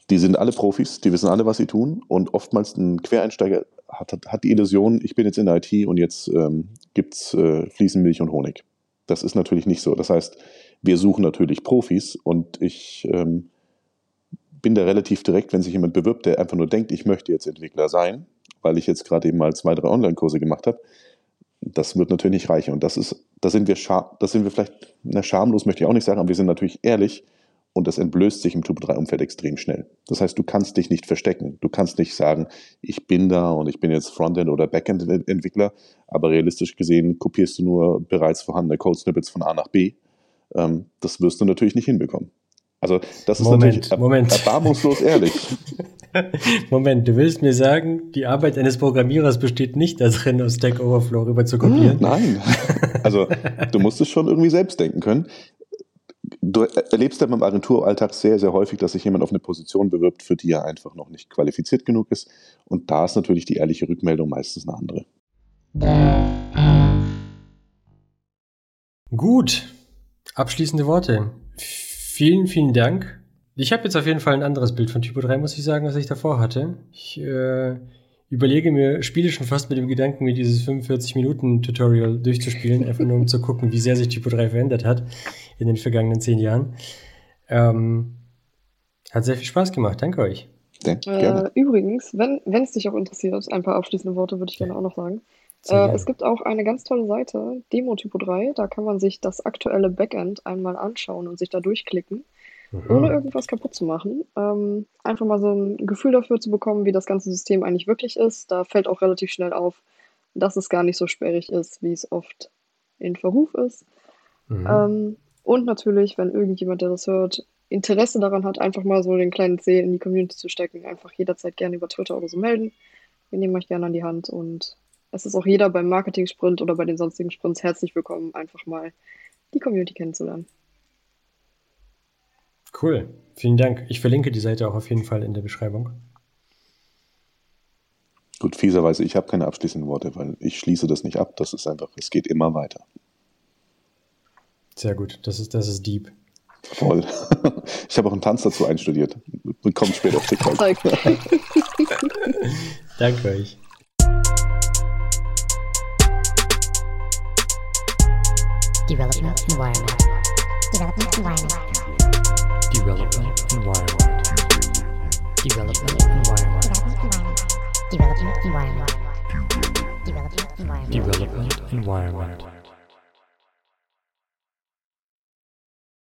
die sind alle Profis, die wissen alle, was sie tun. Und oftmals ein Quereinsteiger hat, hat, hat die Illusion, ich bin jetzt in der IT und jetzt ähm, gibt es äh, Fliesenmilch und Honig. Das ist natürlich nicht so. Das heißt, wir suchen natürlich Profis und ich ähm, bin da relativ direkt, wenn sich jemand bewirbt, der einfach nur denkt, ich möchte jetzt Entwickler sein, weil ich jetzt gerade eben mal zwei, drei Online-Kurse gemacht habe. Das wird natürlich nicht reichen. Und das ist, da sind wir, da sind wir vielleicht, na, schamlos möchte ich auch nicht sagen, aber wir sind natürlich ehrlich und das entblößt sich im Typo 3 Umfeld extrem schnell. Das heißt, du kannst dich nicht verstecken. Du kannst nicht sagen, ich bin da und ich bin jetzt Frontend oder Backend Entwickler, aber realistisch gesehen kopierst du nur bereits vorhandene Code Snippets von A nach B. Ähm, das wirst du natürlich nicht hinbekommen. Also das ist Moment, natürlich Moment. erbarmungslos ehrlich. Moment, du willst mir sagen, die Arbeit eines Programmierers besteht nicht darin, aus Stack Overflow rüber zu kopieren? Nein. Also du musst es schon irgendwie selbst denken können du erlebst ja beim Agenturalltag sehr, sehr häufig, dass sich jemand auf eine Position bewirbt, für die er einfach noch nicht qualifiziert genug ist. Und da ist natürlich die ehrliche Rückmeldung meistens eine andere. Gut. Abschließende Worte. Vielen, vielen Dank. Ich habe jetzt auf jeden Fall ein anderes Bild von Typo 3, muss ich sagen, was ich davor hatte. Ich äh, überlege mir, spiele schon fast mit dem Gedanken, mir dieses 45-Minuten-Tutorial durchzuspielen, einfach nur um zu gucken, wie sehr sich Typo 3 verändert hat in den vergangenen zehn Jahren. Ähm, hat sehr viel Spaß gemacht. Danke euch. Äh, übrigens, wenn es dich auch interessiert, ein paar abschließende Worte würde ich gerne auch noch sagen. Äh, es gibt auch eine ganz tolle Seite, Demo Typo 3. Da kann man sich das aktuelle Backend einmal anschauen und sich da durchklicken ohne irgendwas kaputt zu machen. Ähm, einfach mal so ein Gefühl dafür zu bekommen, wie das ganze System eigentlich wirklich ist. Da fällt auch relativ schnell auf, dass es gar nicht so sperrig ist, wie es oft in Verruf ist. Mhm. Ähm, und natürlich, wenn irgendjemand, der das hört, Interesse daran hat, einfach mal so den kleinen C in die Community zu stecken, einfach jederzeit gerne über Twitter oder so melden. Wir nehmen euch gerne an die Hand und es ist auch jeder beim Marketing-Sprint oder bei den sonstigen Sprints herzlich willkommen, einfach mal die Community kennenzulernen. Cool, vielen Dank. Ich verlinke die Seite auch auf jeden Fall in der Beschreibung. Gut, fieserweise, ich habe keine abschließenden Worte, weil ich schließe das nicht ab. Das ist einfach, es geht immer weiter. Sehr gut, das ist, das ist deep. Voll. Ich habe auch einen Tanz dazu einstudiert. Kommt später auf TikTok. Danke euch. Development Environment. Development Environment. Development environment. Development environment. Development environment. Development environment. Development environment.